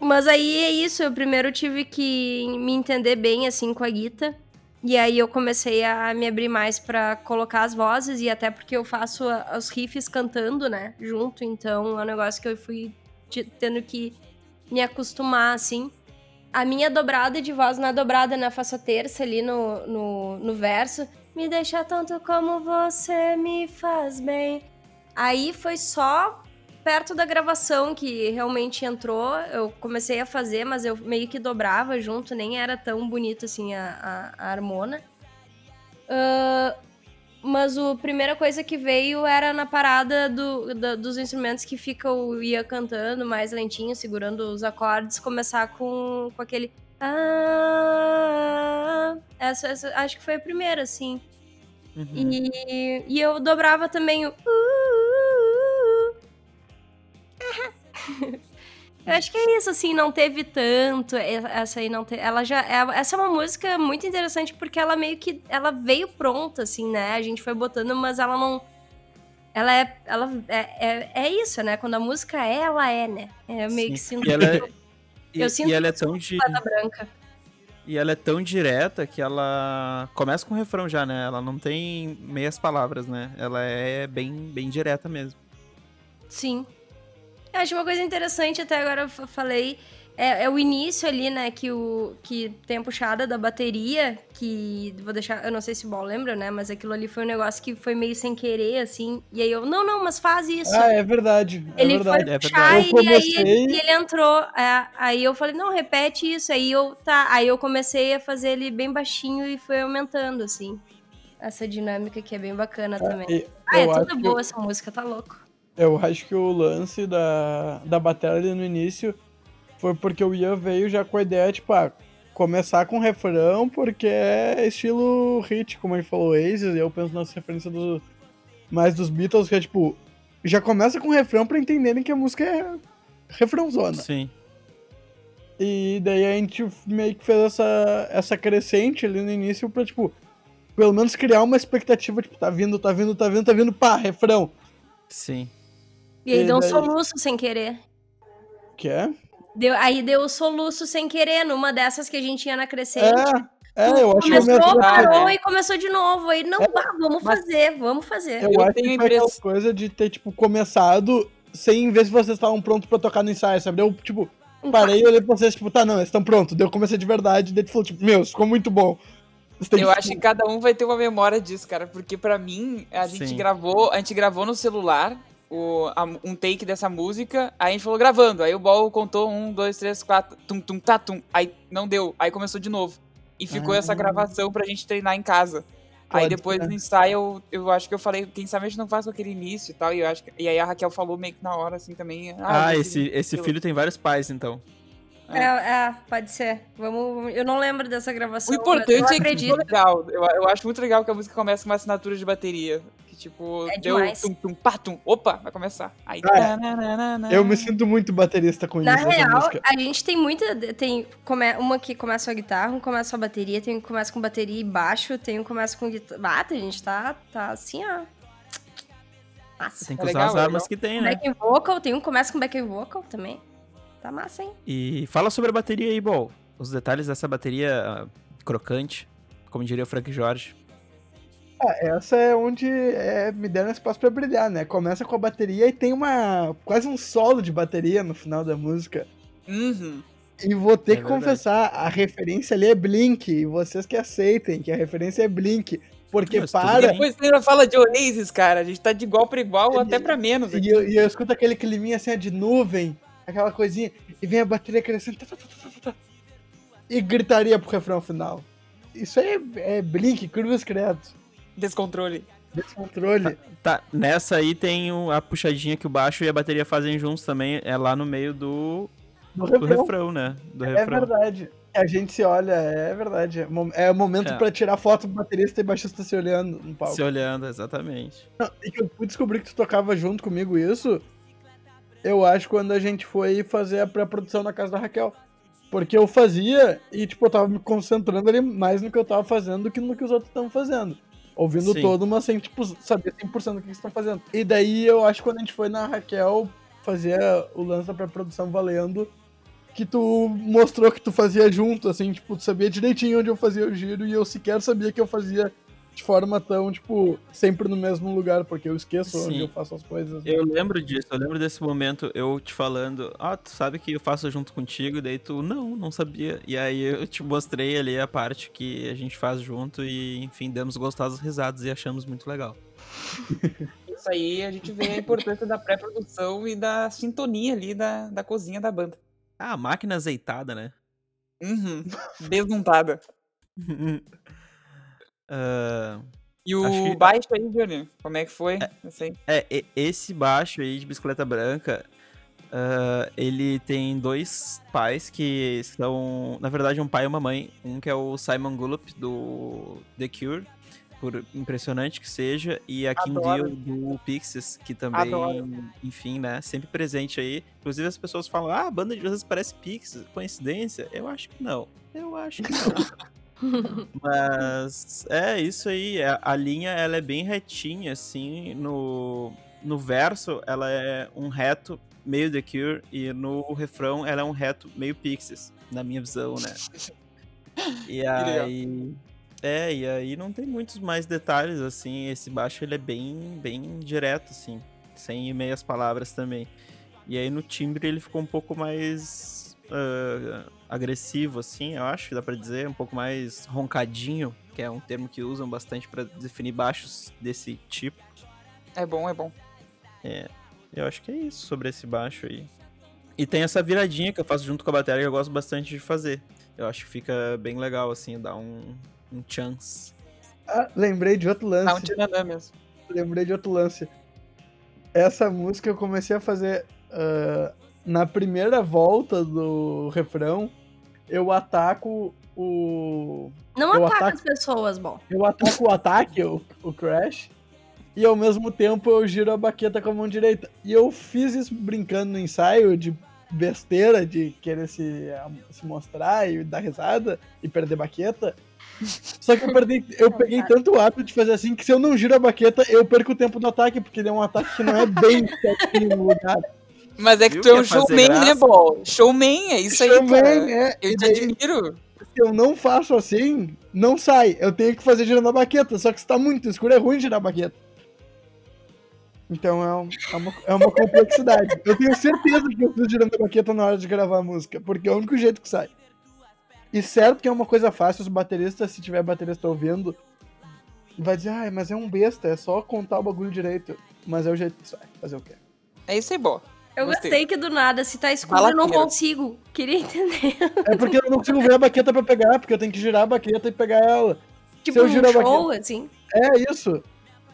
mas aí é isso. Eu primeiro tive que me entender bem, assim, com a Guita. E aí eu comecei a me abrir mais para colocar as vozes e até porque eu faço os riffs cantando, né, junto, então é um negócio que eu fui tendo que me acostumar, assim. A minha dobrada de voz na dobrada, né, faço a terça ali no, no, no verso. Me deixa tanto como você me faz bem. Aí foi só perto da gravação que realmente entrou, eu comecei a fazer, mas eu meio que dobrava junto, nem era tão bonito assim a, a, a harmona. Uh, mas a primeira coisa que veio era na parada do, dos instrumentos que fica o ia cantando mais lentinho, segurando os acordes, começar com, com aquele. Ah, essa, essa, acho que foi a primeira, assim. Uhum. E, e eu dobrava também o. Uh, Eu acho que é isso, assim, não teve tanto. Essa aí não teve. Ela já. É, essa é uma música muito interessante porque ela meio que. Ela veio pronta, assim, né? A gente foi botando, mas ela não. Ela é. Ela é, é, é isso, né? Quando a música é, ela é, né? É meio Sim. que sinto. E ela é, eu, sinto e ela é tão de. branca. E ela é tão direta que ela começa com o refrão já, né? Ela não tem meias palavras, né? Ela é bem, bem direta mesmo. Sim. Eu acho uma coisa interessante, até agora eu falei, é, é, o início ali, né, que, o, que tem a puxada da bateria, que vou deixar, eu não sei se o Ball lembra, né, mas aquilo ali foi um negócio que foi meio sem querer, assim, e aí eu, não, não, mas faz isso. Ah, é verdade, é ele verdade. foi puxar é verdade. e comecei... aí e ele entrou, é, aí eu falei, não, repete isso, aí eu, tá, aí eu comecei a fazer ele bem baixinho e foi aumentando, assim, essa dinâmica que é bem bacana ah, também. Ah, é toda boa essa música, tá louco. Eu acho que o lance da, da ali no início foi porque o Ian veio já com a ideia, tipo, ah, começar com refrão, porque é estilo hit, como ele falou, Aces, e eu penso nas referências do, mais dos Beatles, que é tipo, já começa com refrão pra entenderem que a música é refrãozona. Sim. E daí a gente meio que fez essa, essa crescente ali no início pra, tipo, pelo menos criar uma expectativa, tipo, tá vindo, tá vindo, tá vindo, tá vindo, pá, refrão. Sim. E aí e deu um daí... soluço sem querer. Que é? Deu, aí deu o soluço sem querer, numa dessas que a gente ia na crescente. É, é eu acho começou, que parou né? e começou de novo. Aí, não, é, vamos fazer, vamos fazer. Eu, eu acho que foi aquela coisa de ter, tipo, começado sem ver se vocês estavam prontos pra tocar no ensaio, sabe? Eu, tipo, parei e olhei pra vocês, tipo, tá, não, eles estão prontos. Daí eu comecei de verdade, daí tu falou, tipo, meu, ficou muito bom. Eu acho que cada um vai ter uma memória disso, cara, porque para mim, a gente Sim. gravou, a gente gravou no celular, o, a, um take dessa música, aí a gente falou gravando. Aí o Ball contou um, dois, três, quatro, tum, tum, tá, tum. Aí não deu, aí começou de novo. E ficou ah. essa gravação pra gente treinar em casa. Pode aí depois ser. no ensaio, eu, eu acho que eu falei, quem sabe a gente não faz com aquele início e tal. E, eu acho que, e aí a Raquel falou meio que na hora, assim, também. Ah, ah esse, esse filho tem vários pais, então. É. é, pode ser. Vamos, eu não lembro dessa gravação. O importante é que ficou legal. Eu, eu acho muito legal que a música começa com uma assinatura de bateria tipo, é deu tum, tum, pá, tum, opa, vai começar. Aí, ah, eu me sinto muito baterista com Na isso. Na real, a gente tem muita. Tem come, uma que começa com a guitarra, um começa com a bateria, tem um que começa com bateria e baixo, tem um que começa com guitarra. Bata, a gente tá, tá assim, ó. Massa. Tem que É usar legal, as é armas legal. que tem, né? Back vocal, tem um que começa com back vocal também. Tá massa, hein? E fala sobre a bateria aí, Bol. Os detalhes dessa bateria ah, crocante, como diria o Frank Jorge. Ah, essa é onde é, me deram espaço pra brilhar, né? Começa com a bateria e tem uma quase um solo de bateria no final da música. Uhum. E vou ter É que verdade. confessar, a referência ali é Blink, e vocês que aceitem que a referência é Blink, porque tudo para. Depois você ainda fala de Oasis, cara. A gente tá de igual pra igual ou até pra menos. e eu, e eu escuto aquele climinha assim ó, de nuvem, aquela coisinha, e vem a bateria crescendo, tá, tá, tá, tá, tá, tá, e gritaria pro refrão final. Isso aí é, é Blink, curvas credos, Descontrole. descontrole. Tá, nessa aí tem o- a puxadinha que o baixo e a bateria fazem juntos também. É lá no meio do, do refrão. refrão, né? Do É refrão. verdade. A gente se olha, é verdade. É mo- É o momento É. pra tirar foto do baterista e baixista se olhando no palco. Se olhando, exatamente. Não, e que eu fui descobrir que tu tocava junto comigo isso, eu acho quando a gente foi fazer a pré-produção na casa da Raquel. Porque eu fazia e, tipo, eu tava me concentrando ali mais no que eu tava fazendo do que no que os outros estavam fazendo. Ouvindo Sim. todo, mas sem, tipo, saber 100% do que eles estão fazendo. E daí eu acho que quando a gente foi na Raquel fazer o lance da pré-produção valendo, que tu mostrou que tu fazia junto, assim, tipo, tu sabia direitinho onde eu fazia o giro e eu sequer sabia que eu fazia de forma tão, tipo, sempre no mesmo lugar, porque eu esqueço onde Sim. eu faço as coisas. Eu lembro disso, eu lembro desse momento, eu te falando, ah, tu sabe que eu faço junto contigo, daí tu, não, não sabia. E aí eu te mostrei ali a parte que a gente faz junto e, enfim, demos gostosas risadas e achamos muito legal. Isso aí a gente vê a importância da pré-produção e da sintonia ali da, da cozinha da banda. Ah, a máquina azeitada, né? Uhum. Desmontada. Ah, E o que- baixo aí, Johnny, como é que foi? É, e- esse baixo aí de bicicleta branca, ah, ele tem dois pais que são, na verdade, um pai e uma mãe. Um que é o Simon Gullop, do The Cure, por impressionante que seja, e a Kim. Deal, do Pixies, que também, Adoro. enfim, né, sempre presente aí. Inclusive as pessoas falam, ah, a banda de vocês parece Pixies, coincidência? Eu acho que não. Eu acho que não. Mas é isso aí. A, a linha ela é bem retinha, assim. No, no verso, ela é um reto meio The Cure. E no refrão, ela é um reto meio Pixies, na minha visão, né? E aí. É, e aí não tem muitos mais detalhes, assim. Esse baixo ele é bem, bem direto, assim. Sem meias palavras também. E aí no timbre ele ficou um pouco mais ah, agressivo, assim, eu acho, dá pra dizer, um pouco mais roncadinho, que é um termo que usam bastante pra definir baixos desse tipo. É bom, é bom. Eu acho que é isso sobre esse baixo aí. E tem essa viradinha que eu faço junto com a bateria que eu gosto bastante de fazer. Eu acho que fica bem legal, assim, dá um, um chance. Ah, lembrei de outro Tá um lance. tiranã mesmo. Lembrei de outro lance. Essa música eu comecei a fazer ah, na primeira volta do refrão. Eu ataco o. Não Eu ataca ataco- as pessoas, bom. Eu ataco o ataque, o, o Crash. E ao mesmo tempo eu giro a baqueta com a mão direita. E eu fiz isso brincando no ensaio de besteira, de querer se, se mostrar e dar risada e perder baqueta. Só que eu, perdi, eu peguei tanto o hábito de fazer assim que se eu não giro a baqueta, eu perco o tempo do ataque, porque ele é um ataque que não é bem certinho no lugar. Mas é que Viu tu é um showman, né? Bol? Showman, é isso aí, Showman, cara. é, Eu te daí, admiro. se eu não faço assim, não sai. Eu tenho que fazer girando a baqueta, só que se tá muito escuro é ruim girar a baqueta. Então é, um- é uma, é uma complexidade. Eu tenho certeza que eu fiz girando a baqueta na hora de gravar a música, porque é o único jeito que sai. E certo que é uma coisa fácil, os bateristas, se tiver baterista ouvindo, vai dizer, ah, mas é um besta, é só contar o bagulho direito. Mas é o jeito que sai, fazer o quê? É isso aí, Bol. Eu Gostei. gostei que do nada, se tá escuro, eu não consigo. Queria entender. É porque eu não consigo ver a baqueta pra pegar, porque eu tenho que girar a baqueta e pegar ela. Tipo, eu um giro show, assim. É isso.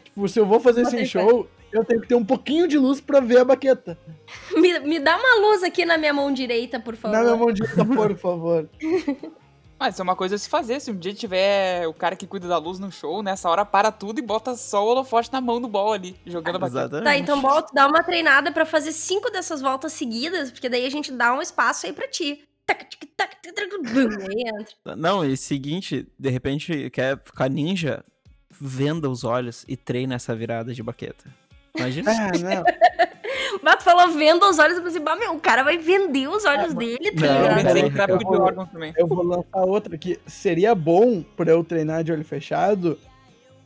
Tipo, se eu vou fazer Bota fé. show, eu tenho que ter um pouquinho de luz pra ver a baqueta. Me, me dá uma luz aqui na minha mão direita, por favor. Na minha mão direita, por favor. Mas isso é uma coisa a se fazer. Se um dia tiver o cara que cuida da luz no show, nessa hora para tudo e bota só o holofote na mão do Bol ali, jogando a baqueta. Exatamente. Tá, então bota, dá uma treinada pra fazer cinco dessas voltas seguidas, porque daí a gente dá um espaço aí pra ti. Tac, tic, tac, tac, tac, bum, aí entra. Não, e seguinte, de repente quer ficar ninja, venda os olhos e treina essa virada de baqueta. Imagina. Ah, não. Mas tu falou vendo os olhos, eu pensei, bah, meu, o cara vai vender os olhos Ah, dele, tá não, ligado? mas pensei aí em tráfico de eu- órgãos também. Eu vou lançar outra que seria bom pra eu treinar de olho fechado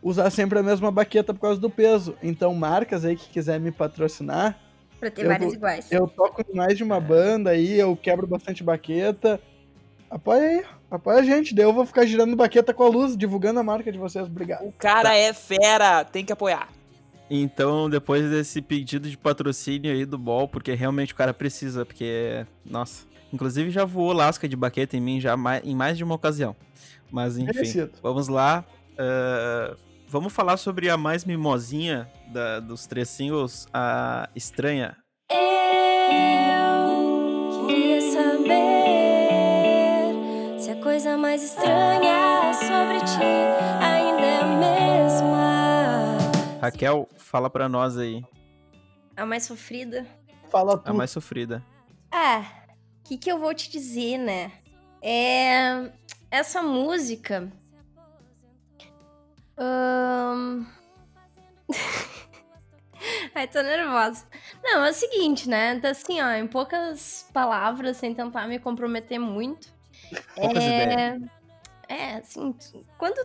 usar sempre a mesma baqueta por causa do peso. Então, marcas aí que quiser me patrocinar, Pra ter vou- iguais. eu toco em mais de uma banda aí, eu quebro bastante baqueta. Apoia aí, apoia a gente. Daí eu vou ficar girando baqueta com a luz, divulgando a marca de vocês. Obrigado. O cara é fera, tem que apoiar. Então, depois desse pedido de patrocínio aí do Ball, porque realmente o cara precisa, porque, nossa. Inclusive já voou lasca de baqueta em mim já em mais de uma ocasião. Mas enfim, Merecido. vamos lá. ah, vamos falar sobre a mais mimosinha da- dos três singles, a Estranha. Eu queria saber se a coisa mais estranha sobre ti ainda é a mesma. Raquel, fala pra nós aí, A mais sofrida? Fala a tu. mais sofrida. É, o que, que eu vou te dizer, né? É. Essa música. Ahn, Ai, tô nervosa. Não, é o seguinte, né? Tá assim, ó, em poucas palavras, sem tentar me comprometer muito. Poucas ideias. É, assim, quando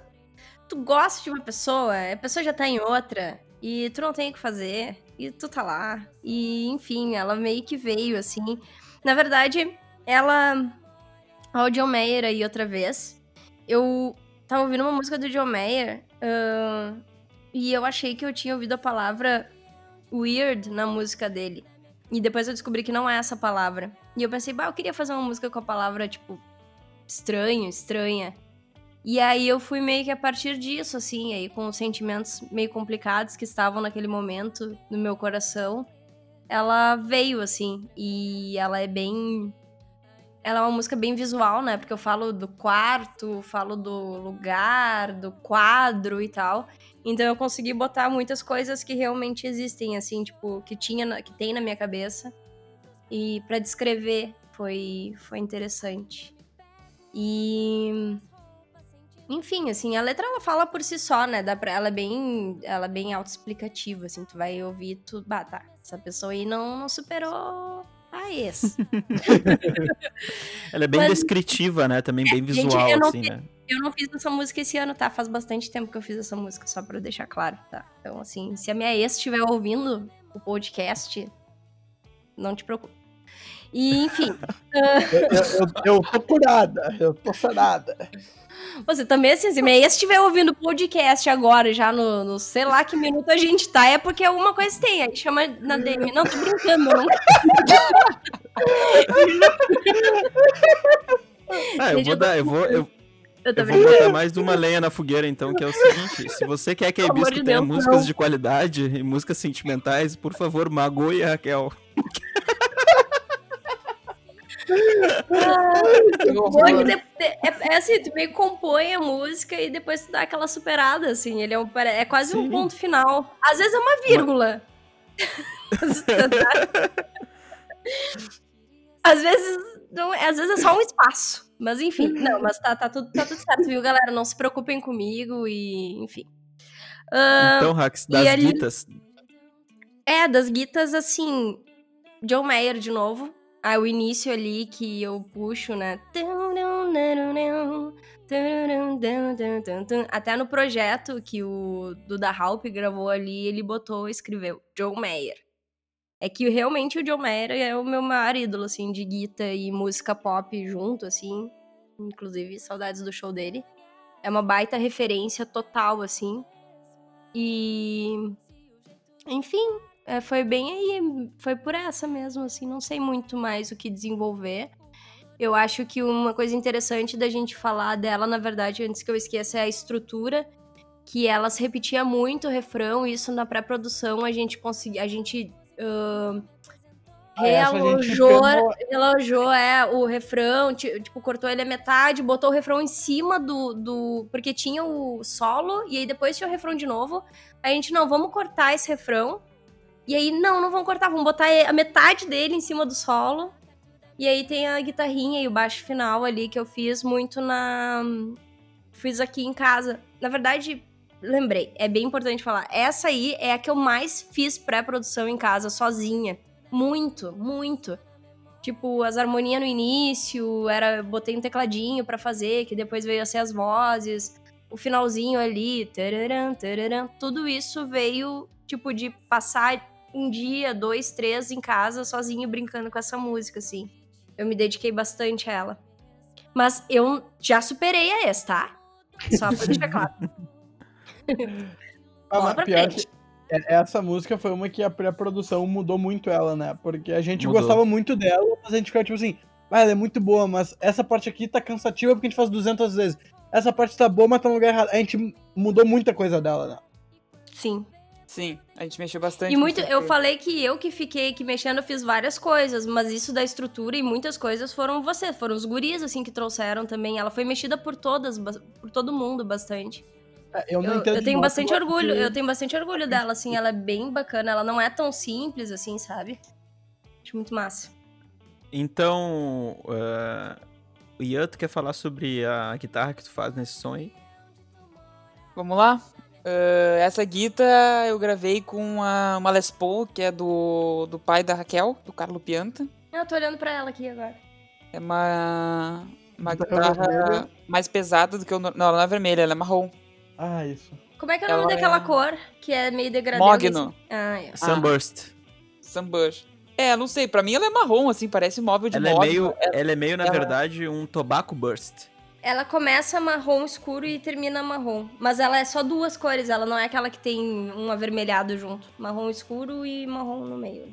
tu gosta de uma pessoa, a pessoa já tá em outra, e tu não tem o que fazer, e tu tá lá, e enfim, ela meio que veio, assim. Na verdade, ela. A John Mayer aí outra vez. Eu tava ouvindo uma música do John Mayer, ahn, e eu achei que eu tinha ouvido a palavra weird na música dele. E depois eu descobri que não é essa palavra. E eu pensei, bah, eu queria fazer uma música com a palavra, tipo, estranho, estranha. E aí eu fui meio que a partir disso, assim, aí com os sentimentos meio complicados que estavam naquele momento no meu coração, ela veio, assim, e ela é bem. Ela é uma música bem visual, né? Porque eu falo do quarto, falo do lugar, do quadro e tal. Então eu consegui botar muitas coisas que realmente existem, assim, tipo, que tinha, que tem na minha cabeça. E pra descrever foi, foi interessante. E enfim, assim, a letra ela fala por si só, né? Dá pra, ela é bem, ela é bem autoexplicativa, assim, tu vai ouvir tu, bah, tá, essa pessoa aí não, não superou a ex. Ela é bem Mas- descritiva, né? Também bem gente, visual, eu não assim, vi- né? Eu não fiz essa música esse ano, tá? Faz bastante tempo que eu fiz essa música, só pra deixar claro, tá? Então, assim, se a minha ex estiver ouvindo o podcast, não te preocupe. E, enfim, Eu, eu, eu tô curada, eu tô sarada. Você também, assim, se estiver ouvindo podcast agora, já no, no sei lá que minuto a gente tá, é porque alguma coisa tem. Aí chama na DM. Não, tô brincando, não Ah, eu vou dar, eu vou, eu, Eu eu vou botar mais uma lenha na fogueira, então, que é o seguinte: se você quer que a Hibisco tenha Deus, músicas não. de qualidade e músicas sentimentais, por favor, magoe a Raquel. É, que de- de- é, é assim, tu meio compõe a música e depois tu dá aquela superada, assim. Ele é, um, é quase um Sim. ponto final. Às vezes é uma vírgula. Mas às vezes não, é- às vezes é só um espaço. Mas enfim, não, mas tá, tá, tudo, tá tudo certo, viu, galera? Não se preocupem comigo e enfim. Ah, Então, Rax, das ali- guitas. É, das guitas, assim. John Mayer de novo. Ah, o início ali que eu puxo, né? Até no projeto que o Duda Halp gravou ali, ele botou, escreveu John Mayer. É que realmente o John Mayer é o meu maior ídolo, assim, de guitarra e música pop junto, assim. Inclusive, saudades do show dele. É uma baita referência total, assim. E. Enfim, é, foi bem aí, foi por essa mesmo, assim, não sei muito mais o que desenvolver. Eu acho que uma coisa interessante da gente falar dela, na verdade, antes que eu esqueça, é a estrutura, que ela se repetia muito o refrão, e isso na pré-produção a gente conseguia, a gente ahn, Ah, pegou- relojou é, o refrão, ti- tipo, cortou ele a metade, botou o refrão em cima do, do. Porque tinha o solo, e aí depois tinha o refrão de novo. A gente, não, vamos cortar esse refrão. E aí, não, não vamos cortar, vamos botar a metade dele em cima do solo. E aí tem a guitarrinha e o baixo final ali que eu fiz muito na. Fiz aqui em casa. Na verdade, lembrei, é bem importante falar. Essa aí é a que eu mais fiz pré-produção em casa, sozinha. Muito, muito. Tipo, as harmonias no início, era botei um tecladinho para fazer, que depois veio a ser as vozes, o finalzinho ali, tararam, tararam, tudo isso veio, tipo, de passar um dia, dois, três em casa, sozinho, brincando com essa música, assim. Eu me dediquei bastante a ela. Mas eu já superei a essa, tá? Só pra deixar claro. ah, mas pior que é, essa música foi uma que a pré-produção mudou muito ela, né? Porque a gente mudou. gostava muito dela, mas a gente ficava tipo assim, ah, ela é muito boa, mas essa parte aqui tá cansativa porque a gente faz 200 vezes. Essa parte tá boa, mas tá no lugar errado. A gente mudou muita coisa dela, né? Sim. Sim, a gente mexeu bastante. E muito, eu falei que eu que fiquei aqui mexendo, eu fiz várias coisas, mas isso da estrutura e muitas coisas foram você, foram os guris, assim, que trouxeram também. Ela foi mexida por todas, por todo mundo bastante. É, eu não eu, entendo. Eu tenho bastante orgulho, eu tenho bastante orgulho dela, assim, ela é bem bacana, ela não é tão simples assim, sabe? Acho muito massa. Então, uh, o Ian, tu quer falar sobre a guitarra que tu faz nesse som aí? Vamos lá? Uh, essa guita eu gravei com uma, uma Les Paul, que é do, do pai da Raquel, do Carlo Pianta. Eu tô olhando pra ela aqui agora. É uma, uma guitarra mais pesada do que o... Não, ela não é vermelha, ela é marrom. Ah, isso. Como é que é o nome daquela é... cor que é meio degradê? Mogno. Ah, é. Sunburst. Ah, Sunburst. É, não sei, pra mim ela é marrom, assim, parece móvel de ela É meio, ela... ela é meio, na ela... verdade, um tobacco burst. Ela começa marrom escuro e termina marrom. Mas ela é só duas cores, ela não é aquela que tem um avermelhado junto. Marrom escuro e marrom no meio.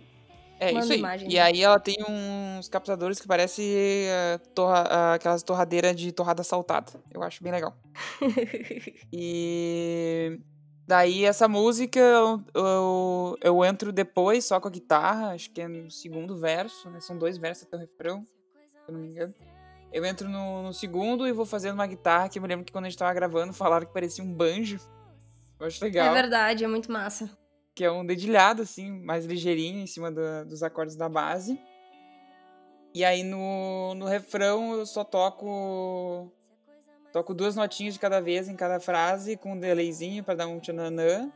É, Manda isso aí. Imagem, e aí ela tem uns captadores que parece uh, torra, uh, aquelas torradeiras de torrada saltada. Eu acho bem legal. e daí essa música eu, eu, eu, entro depois só com a guitarra, acho que é no segundo verso, né? São dois versos até o refrão, se eu não me engano. Eu entro no, no, segundo e vou fazendo uma guitarra que eu me lembro que quando a gente tava gravando falaram que parecia um banjo. Eu acho legal. É verdade, é muito massa que é um dedilhado, assim, mais ligeirinho, em cima do, dos acordes da base. E aí no, no refrão eu só toco. Toco duas notinhas de cada vez em cada frase, com um delayzinho para dar um tchananã.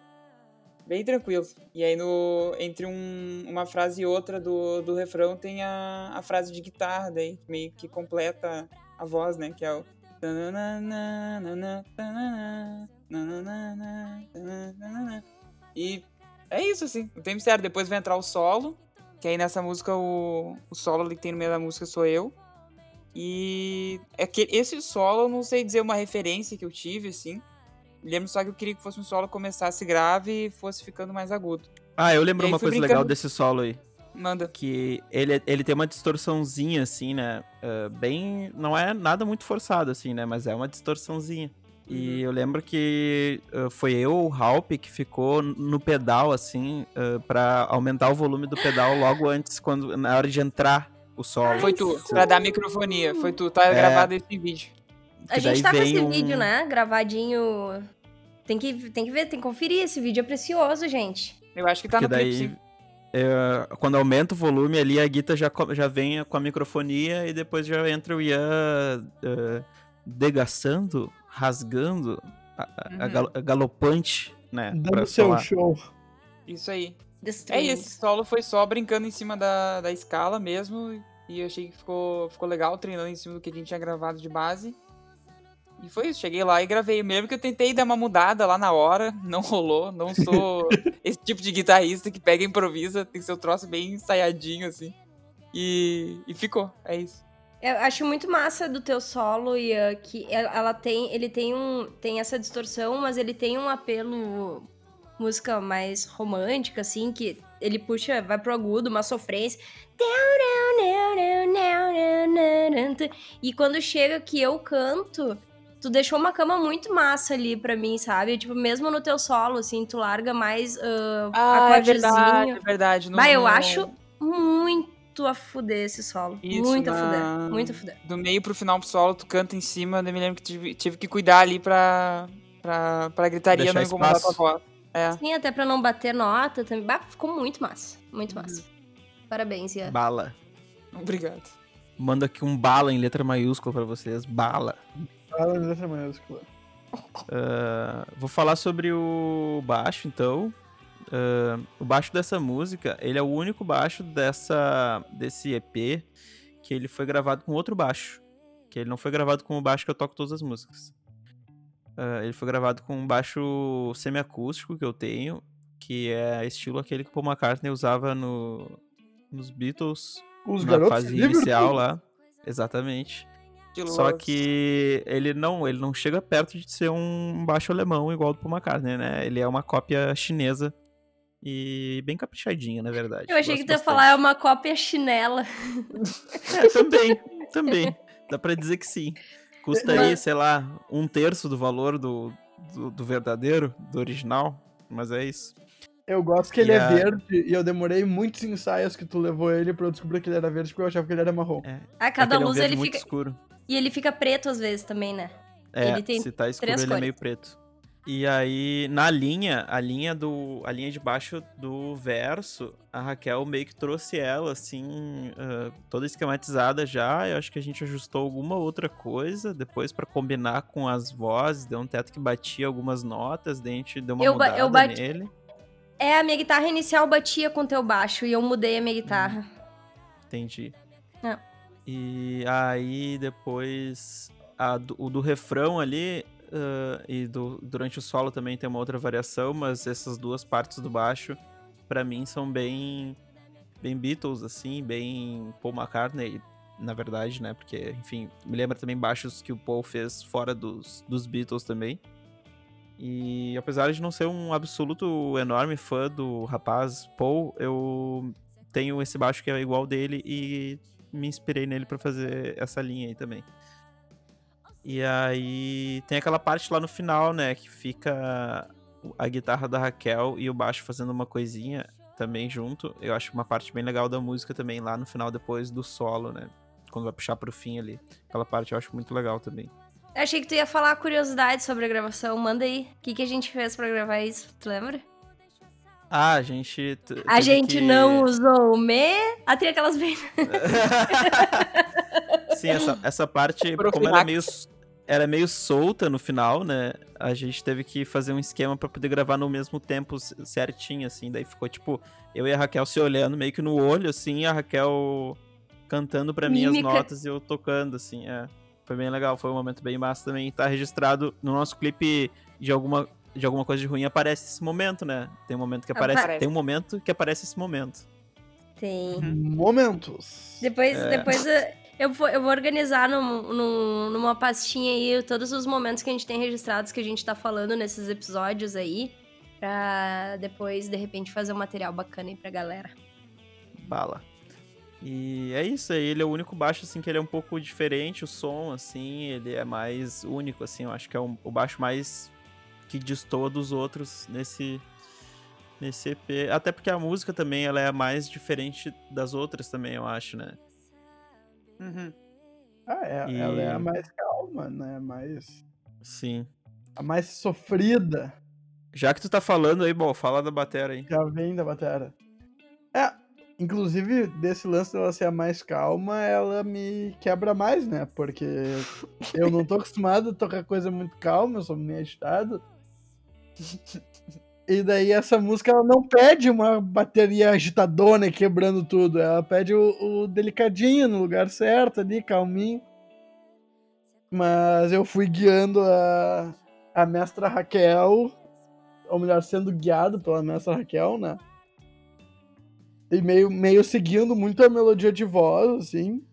Bem tranquilo. E aí no, entre um, uma frase e outra do, do refrão tem a, a frase de guitarra, daí meio que completa a voz, né? Que é o. E é isso, assim. O tem mistério. Depois vai entrar o solo. Que aí nessa música, o, o solo que tem no meio da música sou eu. E é que esse solo, eu não sei dizer uma referência que eu tive, assim. Lembro só que eu queria que fosse um solo que começasse grave e fosse ficando mais agudo. Ah, eu lembro uma coisa brincando... legal desse solo aí. Manda. Que ele, ele tem uma distorçãozinha, assim, né? Uh, bem. Não é nada muito forçado, assim, né? Mas é uma distorçãozinha. E uhum. eu lembro que uh, foi eu, o Halp, que ficou no pedal, assim, uh, para aumentar o volume do pedal logo antes, quando na hora de entrar o solo. Foi tu, pra dar microfonia. Foi tu, tá é... gravado esse vídeo. A gente tá com esse um... vídeo, né? Gravadinho. Tem que, tem que ver, tem que conferir. Esse vídeo é precioso, gente. Eu acho que tá Porque no daí... clipe, sim. É, quando aumenta o volume ali, a guita já, já vem com a microfonia e depois já entra o Ian uh, degaçando rasgando, a, uhum. a, galopante, né? Dando seu falar. show. Isso aí. É, esse solo foi só brincando em cima da, da escala mesmo. E eu achei que ficou, ficou legal treinando em cima do que a gente tinha gravado de base. E foi isso, cheguei lá e gravei. Mesmo que eu tentei dar uma mudada lá na hora, não rolou. Não sou esse tipo de guitarrista que pega e improvisa, tem seu troço bem ensaiadinho, assim. E, e ficou, é isso. Eu acho muito massa do teu solo e uh, que ela tem, ele tem um, tem essa distorção, mas ele tem um apelo música mais romântica assim, que ele puxa, vai pro agudo, uma sofrência. E quando chega que eu canto, tu deixou uma cama muito massa ali pra mim, sabe? Tipo, mesmo no teu solo, assim, tu larga mais uh, ah, é verdade, é verdade. Mas eu acho muito a fuder esse solo. Isso, muito na... a fuder. Muito a fuder. Do meio pro final pro solo, tu canta em cima. Eu me lembro que tive, tive que cuidar ali pra, pra, pra gritaria Deixar não incomodar tua voz. É. Sim, até pra não bater nota também. Bah, ficou muito massa. Muito massa. Uhum. Parabéns, Ian. Bala. Obrigado. Manda aqui um bala em letra maiúscula pra vocês. Bala. Uh, vou falar sobre o baixo, então. Uh, o baixo dessa música, ele é o único baixo dessa, desse EP que ele foi gravado com outro baixo. Que ele não foi gravado com o baixo que eu toco todas as músicas. Uh, ele foi gravado com um baixo semiacústico que eu tenho, que é estilo aquele que o Paul McCartney usava no, nos Beatles, Os na fase inicial lá. Exatamente. Só que ele não, ele não chega perto de ser um baixo alemão igual do Paul McCartney, né? Ele é uma cópia chinesa e bem caprichadinha, na verdade. Eu achei Gosto que tu ia falar é uma cópia chinela. É, também, também. Dá pra dizer que sim. Custaria, sei lá, um terço do valor do, do, do verdadeiro, do original, mas é isso. Eu gosto que ele é verde e eu demorei muitos ensaios que tu levou ele pra eu descobrir que ele era verde porque eu achava que ele era marrom. É. A cada é luz ele, é um ele fica escuro. E ele fica preto às vezes também, né? É, ele tem se tá escuro ele cores. é meio preto. E aí, na linha, a linha do. A linha de baixo do verso, a Raquel meio que trouxe ela, assim, uh, toda esquematizada já. Eu acho que a gente ajustou alguma outra coisa depois para combinar com as vozes, deu um teto que batia algumas notas, daí a gente deu uma eu mudada eu bati... nele. É, a minha guitarra inicial batia com teu baixo e eu mudei a minha guitarra. Entendi. E aí depois a, o do refrão ali uh, e do, durante o solo também tem uma outra variação, mas essas duas partes do baixo para mim são bem bem Beatles assim, bem Paul McCartney, na verdade, né? Porque, enfim, me lembra também baixos que o Paul fez fora dos, dos Beatles também. E apesar de não ser um absoluto enorme fã do rapaz Paul, eu tenho esse baixo que é igual dele e me inspirei nele para fazer essa linha aí também. E aí tem aquela parte lá no final, né, que fica a guitarra da Raquel e o baixo fazendo uma coisinha também junto. Eu acho uma parte bem legal da música também lá no final depois do solo, né? Quando vai puxar pro fim ali. Aquela parte eu acho muito legal também. Eu achei que tu ia falar curiosidade sobre a gravação. Manda aí. O que, que a gente fez para gravar isso? Tu lembra? Ah, a gente. A gente que... não usou o me. Ah, tem aquelas bem. Sim, essa, essa parte, como ela é meio, era meio solta no final, né? A gente teve que fazer um esquema para poder gravar no mesmo tempo certinho, assim. Daí ficou tipo, eu e a Raquel se olhando meio que no olho, assim, a Raquel cantando para mim as notas e eu tocando, assim. É. Foi bem legal, foi um momento bem massa também. Tá registrado no nosso clipe de alguma de alguma coisa de ruim aparece esse momento, né? Tem um momento que aparece, aparece. tem um momento que aparece esse momento. Tem. Momentos. Depois, é. depois eu vou, eu vou organizar num, num, numa pastinha aí todos os momentos que a gente tem registrados que a gente tá falando nesses episódios aí. Pra depois, de repente, fazer um material bacana aí pra galera. Bala. E é isso aí, ele é o único baixo, assim, que ele é um pouco diferente, o som, assim, ele é mais único, assim, eu acho que é um, o baixo mais que destoa dos outros nesse nesse EP. Até porque a música também ela é mais diferente das outras também, eu acho, né? Uhum. Ah, é, e... ela é a mais calma, né? Mais. Sim. A mais sofrida. Já que tu tá falando aí, bom, fala da bateria aí. Já vem da bateria. É, inclusive, desse lance dela ser a mais calma, ela me quebra mais, né? Porque eu não tô acostumado a tocar coisa muito calma, eu sou meio agitado. E daí essa música ela não pede uma bateria agitadona quebrando tudo, ela pede o, o, delicadinho no lugar certo ali, calminho. Mas eu fui guiando a, a mestra Raquel, ou melhor, sendo guiado pela mestra Raquel, né? E meio, meio seguindo muito a melodia de voz, assim,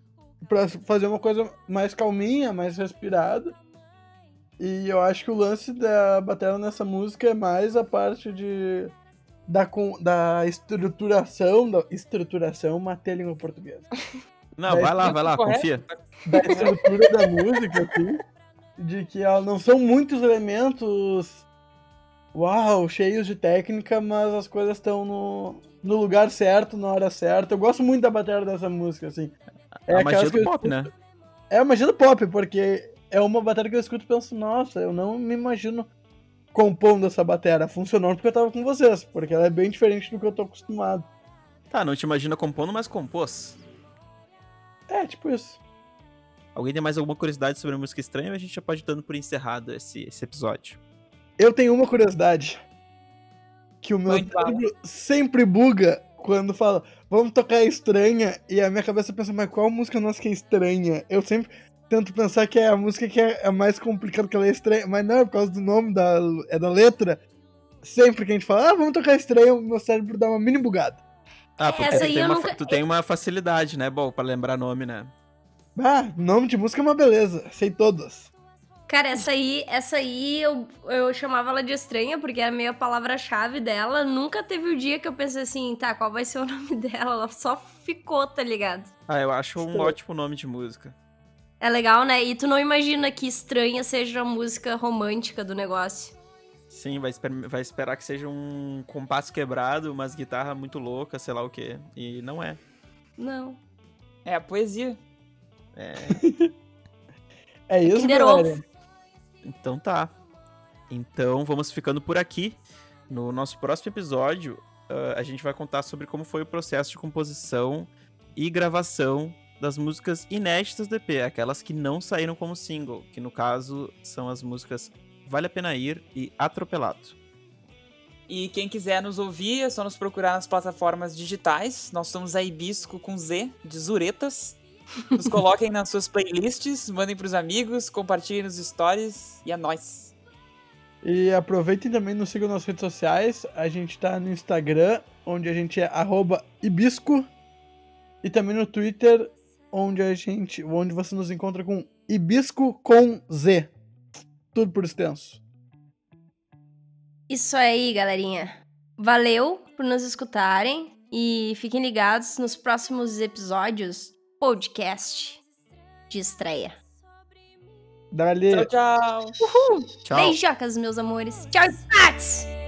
pra fazer uma coisa mais calminha, mais respirada. E eu acho que o lance da bateria nessa música é mais a parte de. Da, da estruturação. Da estruturação, matei a língua portuguesa. Não, da vai lá, vai lá, confia. Da estrutura da música, assim. De que ela não são muitos elementos. Uau, cheios de técnica, mas as coisas estão no, no lugar certo, na hora certa. Eu gosto muito da bateria dessa música, assim. É a magia do pop, né? É a magia do pop, porque é uma bateria que eu escuto e penso, nossa, eu não me imagino compondo essa bateria. Funcionou porque eu tava com vocês, porque ela é bem diferente do que eu tô acostumado. Tá, não te imagina compondo, mas compôs. É, tipo isso. Alguém tem mais alguma curiosidade sobre a música estranha ou a gente já pode dando por encerrado esse, esse episódio? Eu tenho uma curiosidade. Que o meu cérebro sempre buga quando fala, vamos tocar estranha, e a minha cabeça pensa, mas qual música nossa que é estranha? Eu sempre tento pensar que é a música que é, é mais complicada, que ela é estranha, mas não, é por causa do nome, da, é da letra. Sempre que a gente fala, ah, vamos tocar estranha, o meu cérebro dá uma mini bugada. Ah, porque Essa tu, tem uma, nunca... tu tem uma facilidade, né, bom, pra lembrar nome, né? Ah, nome de música é uma beleza, sei todas. Cara, essa aí, essa aí eu, eu chamava ela de estranha, porque era meio a palavra-chave dela. Nunca teve o um dia que eu pensei assim, tá, qual vai ser o nome dela? Ela só ficou, tá ligado? Ah, eu acho um ótimo nome de música. É legal, né? E tu não imagina que estranha seja a música romântica do negócio. Sim, vai, esper vai esperar que seja um compasso quebrado, umas guitarras muito loucas, sei lá o quê. E não é. Não. É a poesia. É. é isso, galera. Então tá. Então vamos ficando por aqui. No nosso próximo episódio, uh, a gente vai contar sobre como foi o processo de composição e gravação das músicas inéditas do EP, aquelas que não saíram como single, que no caso são as músicas Vale a Pena Ir e Atropelado. E quem quiser nos ouvir, é só nos procurar nas plataformas digitais. Nós somos a Ibisco com Z, de Zuretas. Nos coloquem nas suas playlists, mandem pros amigos, compartilhem nos stories e é nóis. E aproveitem também nos sigam nas redes sociais. A gente tá no Instagram, onde a gente é ibisco. E também no Twitter, onde a gente. onde você nos encontra com Ibisco com Z. Tudo por extenso. Isso aí, galerinha. Valeu por nos escutarem e fiquem ligados nos próximos episódios podcast de estreia. Dali. Tchau, tchau. Uhul. Tchau. Beijocas, meus amores. Tchau, Pats!